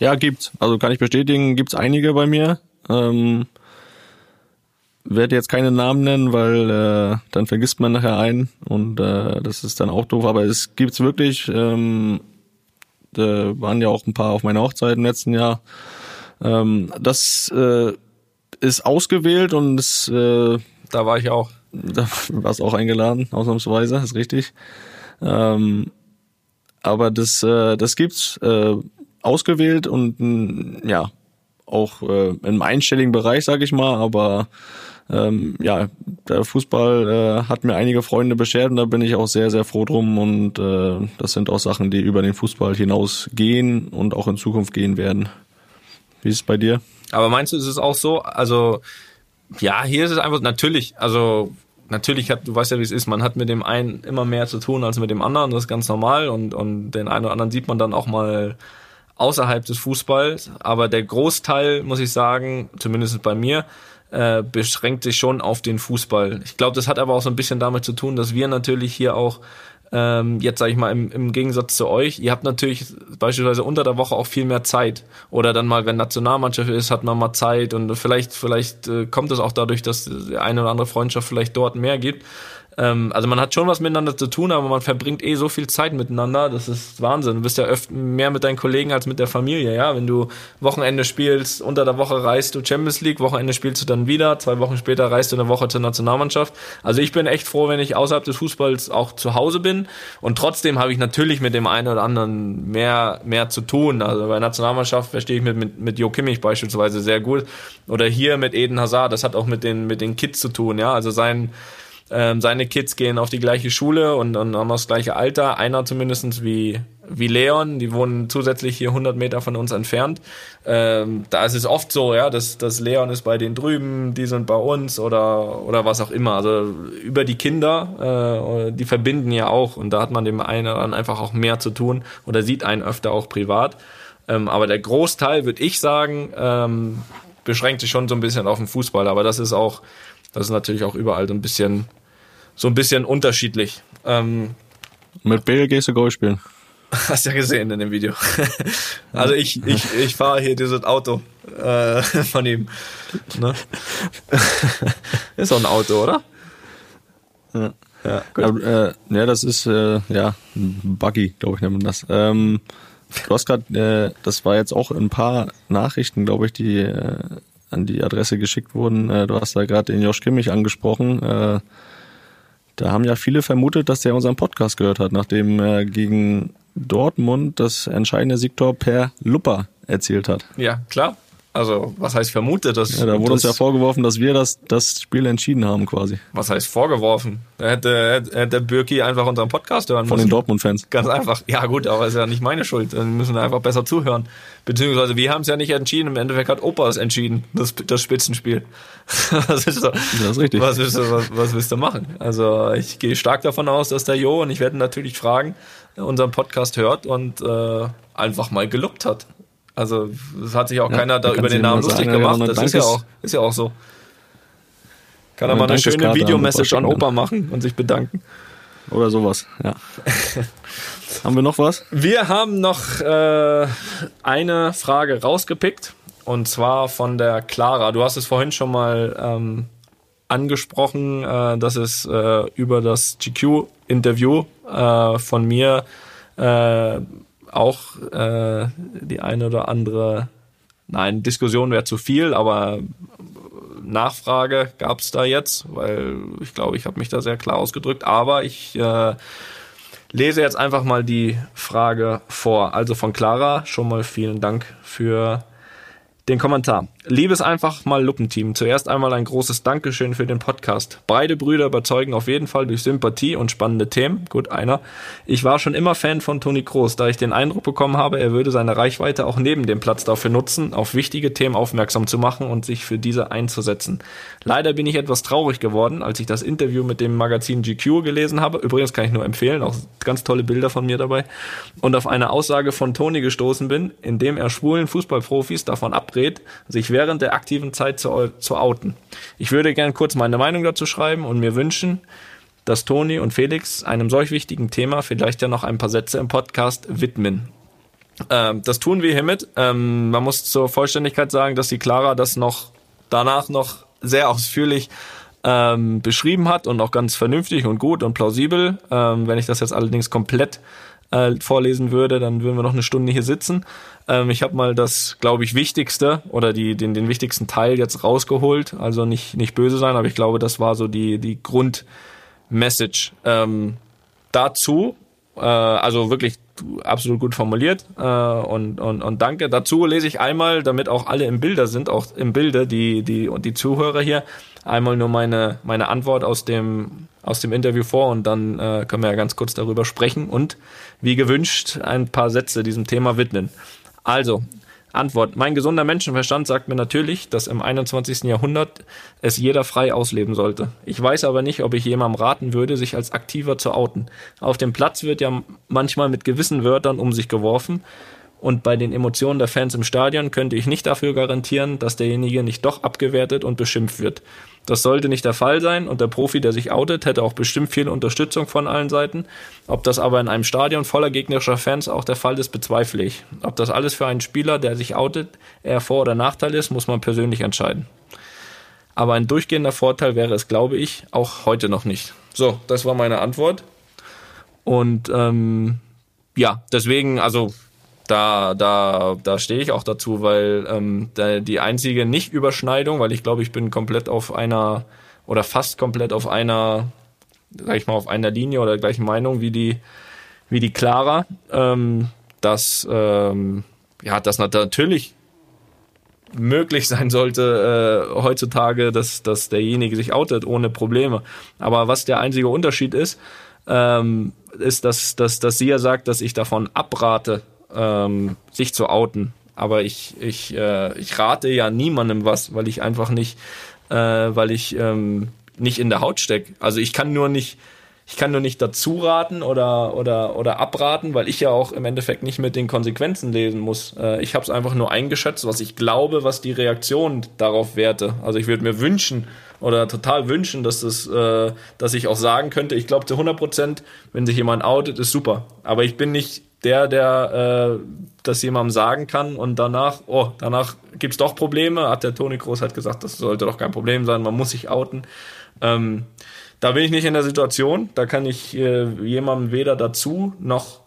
Ja, gibt's. Also kann ich bestätigen, gibt's einige bei mir. Ähm, werde jetzt keine Namen nennen, weil äh, dann vergisst man nachher einen und äh, das ist dann auch doof. Aber es gibt's wirklich. Ähm, da waren ja auch ein paar auf meiner Hochzeit im letzten Jahr. Ähm, das äh, ist ausgewählt und es, äh, Da war ich auch. da warst auch eingeladen, ausnahmsweise, ist richtig. Ähm, aber das, äh, das gibt's äh, ausgewählt und ja auch äh, im einstelligen Bereich, sage ich mal. Aber ähm, ja, der Fußball äh, hat mir einige Freunde beschert und da bin ich auch sehr, sehr froh drum. Und äh, das sind auch Sachen, die über den Fußball hinaus gehen und auch in Zukunft gehen werden. Wie ist es bei dir? Aber meinst du, ist es auch so? Also, ja, hier ist es einfach natürlich, also natürlich hat, du weißt ja, wie es ist, man hat mit dem einen immer mehr zu tun als mit dem anderen, das ist ganz normal und, und den einen oder anderen sieht man dann auch mal außerhalb des Fußballs, aber der Großteil, muss ich sagen, zumindest bei mir, äh, beschränkt sich schon auf den Fußball. Ich glaube, das hat aber auch so ein bisschen damit zu tun, dass wir natürlich hier auch ähm, jetzt sage ich mal im, im Gegensatz zu euch, ihr habt natürlich beispielsweise unter der Woche auch viel mehr Zeit oder dann mal, wenn Nationalmannschaft ist, hat man mal Zeit und vielleicht vielleicht äh, kommt es auch dadurch, dass eine oder andere Freundschaft vielleicht dort mehr gibt. Ähm, also man hat schon was miteinander zu tun, aber man verbringt eh so viel Zeit miteinander, das ist Wahnsinn. Du bist ja öfter mehr mit deinen Kollegen als mit der Familie, ja. Wenn du Wochenende spielst, unter der Woche reist du Champions League, Wochenende spielst du dann wieder, zwei Wochen später reist du eine Woche zur Nationalmannschaft. Also ich bin echt froh, wenn ich außerhalb des Fußballs auch zu Hause bin und trotzdem habe ich natürlich mit dem einen oder anderen mehr, mehr zu tun. Also bei Nationalmannschaft verstehe ich mit, mit, mit Jo Kimmich beispielsweise sehr gut oder hier mit Eden Hazard, das hat auch mit den, mit den Kids zu tun, ja. Also sein, ähm, seine Kids gehen auf die gleiche Schule und, und haben das gleiche Alter. Einer zumindestens wie, wie Leon, die wohnen zusätzlich hier 100 Meter von uns entfernt. Ähm, da ist es oft so, ja, dass, dass Leon ist bei denen drüben, die sind bei uns oder, oder was auch immer. Also über die Kinder, äh, die verbinden ja auch und da hat man dem einen anderen einfach auch mehr zu tun oder sieht einen öfter auch privat. Ähm, aber der Großteil, würde ich sagen, ähm, beschränkt sich schon so ein bisschen auf den Fußball. Aber das ist auch, das ist natürlich auch überall so ein bisschen, so ein bisschen unterschiedlich. Ähm, Mit Bale gehst du Golf spielen. hast ja gesehen in dem Video. also ich, ich, ich fahre hier dieses Auto äh, von ihm. Ne? ist doch ein Auto, oder? Ja. Ja, gut. Äh, ja, das ist äh, ja ein Buggy, glaube ich, nennt man das. Ähm, du hast gerade, äh, das war jetzt auch ein paar Nachrichten, glaube ich, die äh, an die Adresse geschickt wurden. Äh, du hast da gerade den Josh Kimmich angesprochen. Äh, da haben ja viele vermutet, dass der unseren Podcast gehört hat, nachdem er gegen Dortmund das entscheidende Siegtor per Lupper erzielt hat. Ja, klar. Also, was heißt vermutet? Das, Ja, da wurde uns das, ja vorgeworfen, dass wir das, das Spiel entschieden haben quasi. Was heißt vorgeworfen? Da hätte, hätte, Birki einfach unseren Podcast hören Von müssen. den Dortmund-Fans. Ganz einfach. Ja gut, aber ist ja nicht meine Schuld. Dann müssen wir einfach besser zuhören. Beziehungsweise wir haben es ja nicht entschieden. Im Endeffekt hat Opa es entschieden, das, das Spitzenspiel. was, ist da, Das ist richtig. was, willst du, was, was willst du machen? Also ich gehe stark davon aus, dass der Jo, und ich werde natürlich fragen, unseren Podcast hört und äh, einfach mal gelobt hat. Also es hat sich auch Ja, keiner da über den Namen lustig sagen, gemacht. Das ist ja, auch, ist ja auch so. Kann er mal eine schöne Videomessage an Opa Opa machen und sich bedanken. Oder sowas, ja. haben wir noch was? Wir haben noch äh, eine Frage rausgepickt und zwar von der Clara. Du hast es vorhin schon mal ähm, angesprochen, äh, dass es äh, über das GQ-Interview äh, von mir äh, auch äh, die eine oder andere, nein, Diskussion wäre zu viel, aber Nachfrage gab es da jetzt, weil ich glaube, ich habe mich da sehr klar ausgedrückt. Aber ich äh, lese jetzt einfach mal die Frage vor. Also von Clara schon mal vielen Dank für den Kommentar. Liebes einfach mal Luppenteam, zuerst einmal ein großes Dankeschön für den Podcast. Beide Brüder überzeugen auf jeden Fall durch Sympathie und spannende Themen. Gut, einer. Ich war schon immer Fan von Toni Kroos, da ich den Eindruck bekommen habe, er würde seine Reichweite auch neben dem Platz dafür nutzen, auf wichtige Themen aufmerksam zu machen und sich für diese einzusetzen. Leider bin ich etwas traurig geworden, als ich das Interview mit dem Magazin GQ gelesen habe. Übrigens kann ich nur empfehlen, auch ganz tolle Bilder von mir dabei. Und auf eine Aussage von Toni gestoßen bin, in dem er schwulen Fußballprofis davon abrät, sich während der aktiven Zeit zu, zu outen. Ich würde gern kurz meine Meinung dazu schreiben und mir wünschen, dass Toni und Felix einem solch wichtigen Thema vielleicht ja noch ein paar Sätze im Podcast widmen. Ähm, das tun wir hiermit. Ähm, man muss zur Vollständigkeit sagen, dass die Clara das noch danach noch sehr ausführlich ähm, beschrieben hat und auch ganz vernünftig und gut und plausibel. Ähm, wenn ich das jetzt allerdings komplett äh, vorlesen würde, dann würden wir noch eine Stunde hier sitzen. Ähm, ich habe mal das, glaube ich, Wichtigste oder die, den, den wichtigsten Teil jetzt rausgeholt. Also nicht, nicht böse sein, aber ich glaube, das war so die, die Grundmessage. Ähm, dazu, äh, also wirklich absolut gut formuliert äh, und, und, und danke. Dazu lese ich einmal, damit auch alle im Bilder sind, auch im Bilde, die, die, und die Zuhörer hier, einmal nur meine, meine Antwort aus dem, aus dem Interview vor und dann äh, können wir ja ganz kurz darüber sprechen und wie gewünscht ein paar Sätze diesem Thema widmen. Also, Antwort. Mein gesunder Menschenverstand sagt mir natürlich, dass im 21. Jahrhundert es jeder frei ausleben sollte. Ich weiß aber nicht, ob ich jemandem raten würde, sich als aktiver zu outen. Auf dem Platz wird ja manchmal mit gewissen Wörtern um sich geworfen und bei den Emotionen der Fans im Stadion könnte ich nicht dafür garantieren, dass derjenige nicht doch abgewertet und beschimpft wird. Das sollte nicht der Fall sein und der Profi, der sich outet, hätte auch bestimmt viel Unterstützung von allen Seiten. Ob das aber in einem Stadion voller gegnerischer Fans auch der Fall ist, bezweifle ich. Ob das alles für einen Spieler, der sich outet, eher Vor- oder Nachteil ist, muss man persönlich entscheiden. Aber ein durchgehender Vorteil wäre es, glaube ich, auch heute noch nicht. So, das war meine Antwort. Und ähm, ja, deswegen, also da, da, da stehe ich auch dazu, weil ähm, da, die einzige Nicht-Überschneidung, weil ich glaube, ich bin komplett auf einer oder fast komplett auf einer, sag ich mal, auf einer Linie oder gleichen Meinung wie die, wie die Clara, ähm, dass ähm, ja, dass natürlich möglich sein sollte äh, heutzutage, dass, dass derjenige sich outet ohne Probleme. Aber was der einzige Unterschied ist, ähm, ist, dass, dass, dass sie ja sagt, dass ich davon abrate, ähm, sich zu outen. Aber ich, ich, äh, ich rate ja niemandem was, weil ich einfach nicht, äh, weil ich ähm, nicht in der Haut stecke. Also ich kann nur nicht, ich kann nur nicht dazu raten oder, oder, oder abraten, weil ich ja auch im Endeffekt nicht mit den Konsequenzen lesen muss. Äh, ich habe es einfach nur eingeschätzt, was ich glaube, was die Reaktion darauf werte. Also ich würde mir wünschen oder total wünschen, dass, das, äh, dass ich auch sagen könnte, ich glaube zu 100 Prozent, wenn sich jemand outet, ist super. Aber ich bin nicht der, der äh, das jemandem sagen kann und danach, oh, danach gibt's doch Probleme, hat der Toni Groß halt gesagt, das sollte doch kein Problem sein, man muss sich outen. Ähm, da bin ich nicht in der Situation, da kann ich äh, jemandem weder dazu noch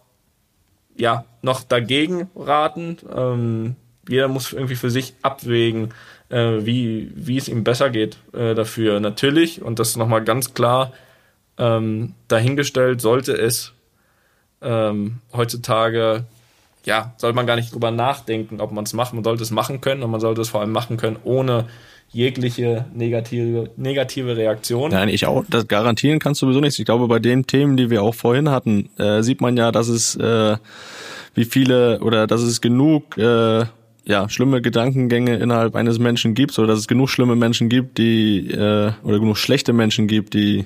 ja noch dagegen raten. Ähm, jeder muss irgendwie für sich abwägen, äh, wie wie es ihm besser geht äh, dafür. Natürlich und das nochmal ganz klar ähm, dahingestellt sollte es ähm, heutzutage, ja, sollte man gar nicht drüber nachdenken, ob man es macht. Man sollte es machen können und man sollte es vor allem machen können, ohne jegliche negative, negative Reaktion. Nein, ich auch. Das garantieren kannst du sowieso nichts. Ich glaube, bei den Themen, die wir auch vorhin hatten, äh, sieht man ja, dass es äh, wie viele oder dass es genug äh, ja, schlimme Gedankengänge innerhalb eines Menschen gibt, oder dass es genug schlimme Menschen gibt, die äh, oder genug schlechte Menschen gibt, die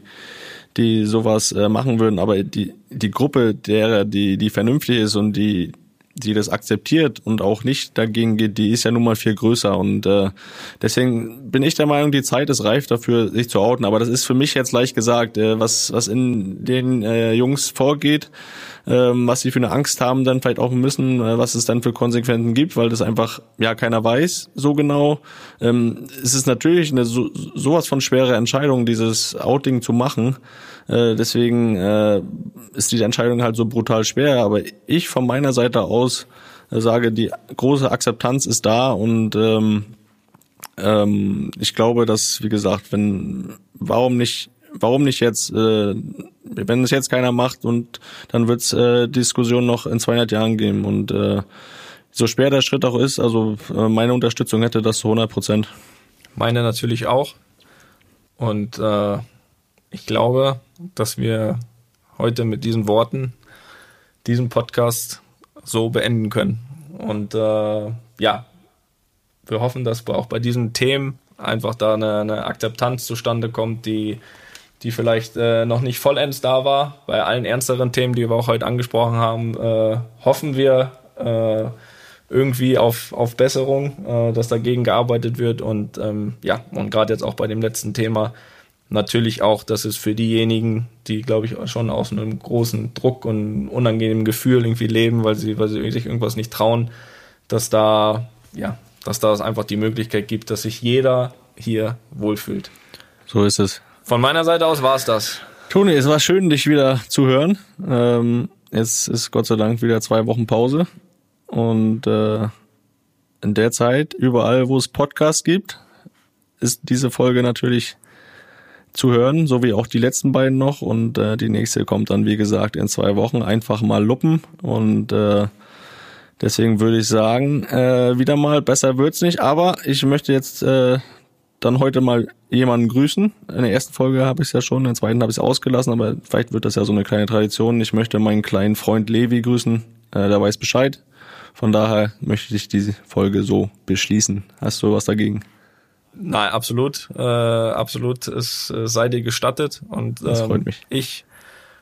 die sowas äh, machen würden, aber die die Gruppe derer, die die vernünftig ist und die die das akzeptiert und auch nicht dagegen geht, die ist ja nun mal viel größer und äh, deswegen bin ich der Meinung, die Zeit ist reif dafür, sich zu outen. Aber das ist für mich jetzt leicht gesagt, äh, was was in den äh, Jungs vorgeht, äh, was sie für eine Angst haben, dann vielleicht auch müssen, äh, was es dann für Konsequenzen gibt, weil das einfach ja keiner weiß so genau. Ähm, es ist natürlich eine so, sowas von schwere Entscheidung, dieses Outing zu machen. Äh, deswegen äh, ist die Entscheidung halt so brutal schwer. Aber ich von meiner Seite aus äh, sage, die große Akzeptanz ist da und ähm, ähm, ich glaube, dass, wie gesagt, wenn, warum nicht, warum nicht jetzt, äh, wenn es jetzt keiner macht und dann wird es äh, Diskussion noch in 200 Jahren geben und äh, so schwer der Schritt auch ist, also äh, meine Unterstützung hätte das zu 100 Prozent. Meine natürlich auch. Und äh, ich glaube, dass wir heute mit diesen Worten diesen Podcast so beenden können. Und äh, ja, wir hoffen, dass auch bei diesen Themen einfach da eine, eine Akzeptanz zustande kommt, die, die vielleicht äh, noch nicht vollends da war. Bei allen ernsteren Themen, die wir auch heute angesprochen haben, äh, hoffen wir äh, irgendwie auf, auf Besserung, äh, dass dagegen gearbeitet wird. Und ähm, ja, und gerade jetzt auch bei dem letzten Thema natürlich auch, dass es für diejenigen, die, glaube ich, schon aus einem großen Druck und unangenehmen Gefühl irgendwie leben, weil sie, weil sie sich irgendwas nicht trauen, dass da, ja, dass da es einfach die Möglichkeit gibt, dass sich jeder hier wohlfühlt. So ist es. Von meiner Seite aus war es das. Toni, es war schön, dich wieder zu hören. Ähm, jetzt ist Gott sei Dank wieder zwei Wochen Pause. Und äh, in der Zeit, überall, wo es Podcasts gibt, ist diese Folge natürlich zu hören, so wie auch die letzten beiden noch. Und äh, die nächste kommt dann, wie gesagt, in zwei Wochen. Einfach mal luppen. Und äh, deswegen würde ich sagen, äh, wieder mal, besser wird's nicht. Aber ich möchte jetzt äh, dann heute mal jemanden grüßen. In der ersten Folge habe ich es ja schon, in der zweiten habe ich es ausgelassen, aber vielleicht wird das ja so eine kleine Tradition. Ich möchte meinen kleinen Freund Levi grüßen. Äh, der weiß Bescheid. Von daher möchte ich diese Folge so beschließen. Hast du was dagegen? Nein, absolut, äh, absolut. Es äh, sei dir gestattet und ähm, Das freut mich. ich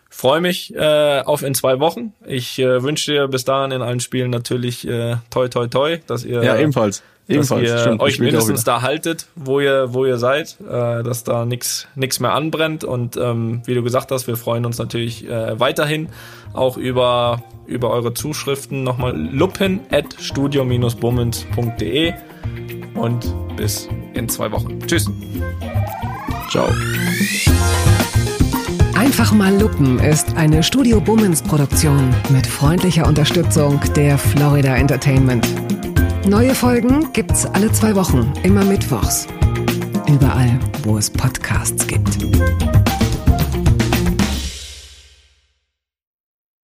freue mich äh, auf in zwei Wochen. Ich äh, wünsche dir bis dahin in allen Spielen natürlich äh, toi toi toi, dass ihr Ja, ebenfalls. Dass Ebenfalls. ihr Stimmt, euch mindestens da haltet, wo ihr wo ihr seid, äh, dass da nichts mehr anbrennt und ähm, wie du gesagt hast, wir freuen uns natürlich äh, weiterhin auch über über eure Zuschriften nochmal luppen at studio-bummens.de und bis in zwei Wochen. Tschüss. Ciao. Einfach mal Luppen ist eine Studio Bummens Produktion mit freundlicher Unterstützung der Florida Entertainment. Neue Folgen gibt's alle zwei Wochen, immer mittwochs. Überall, wo es Podcasts gibt.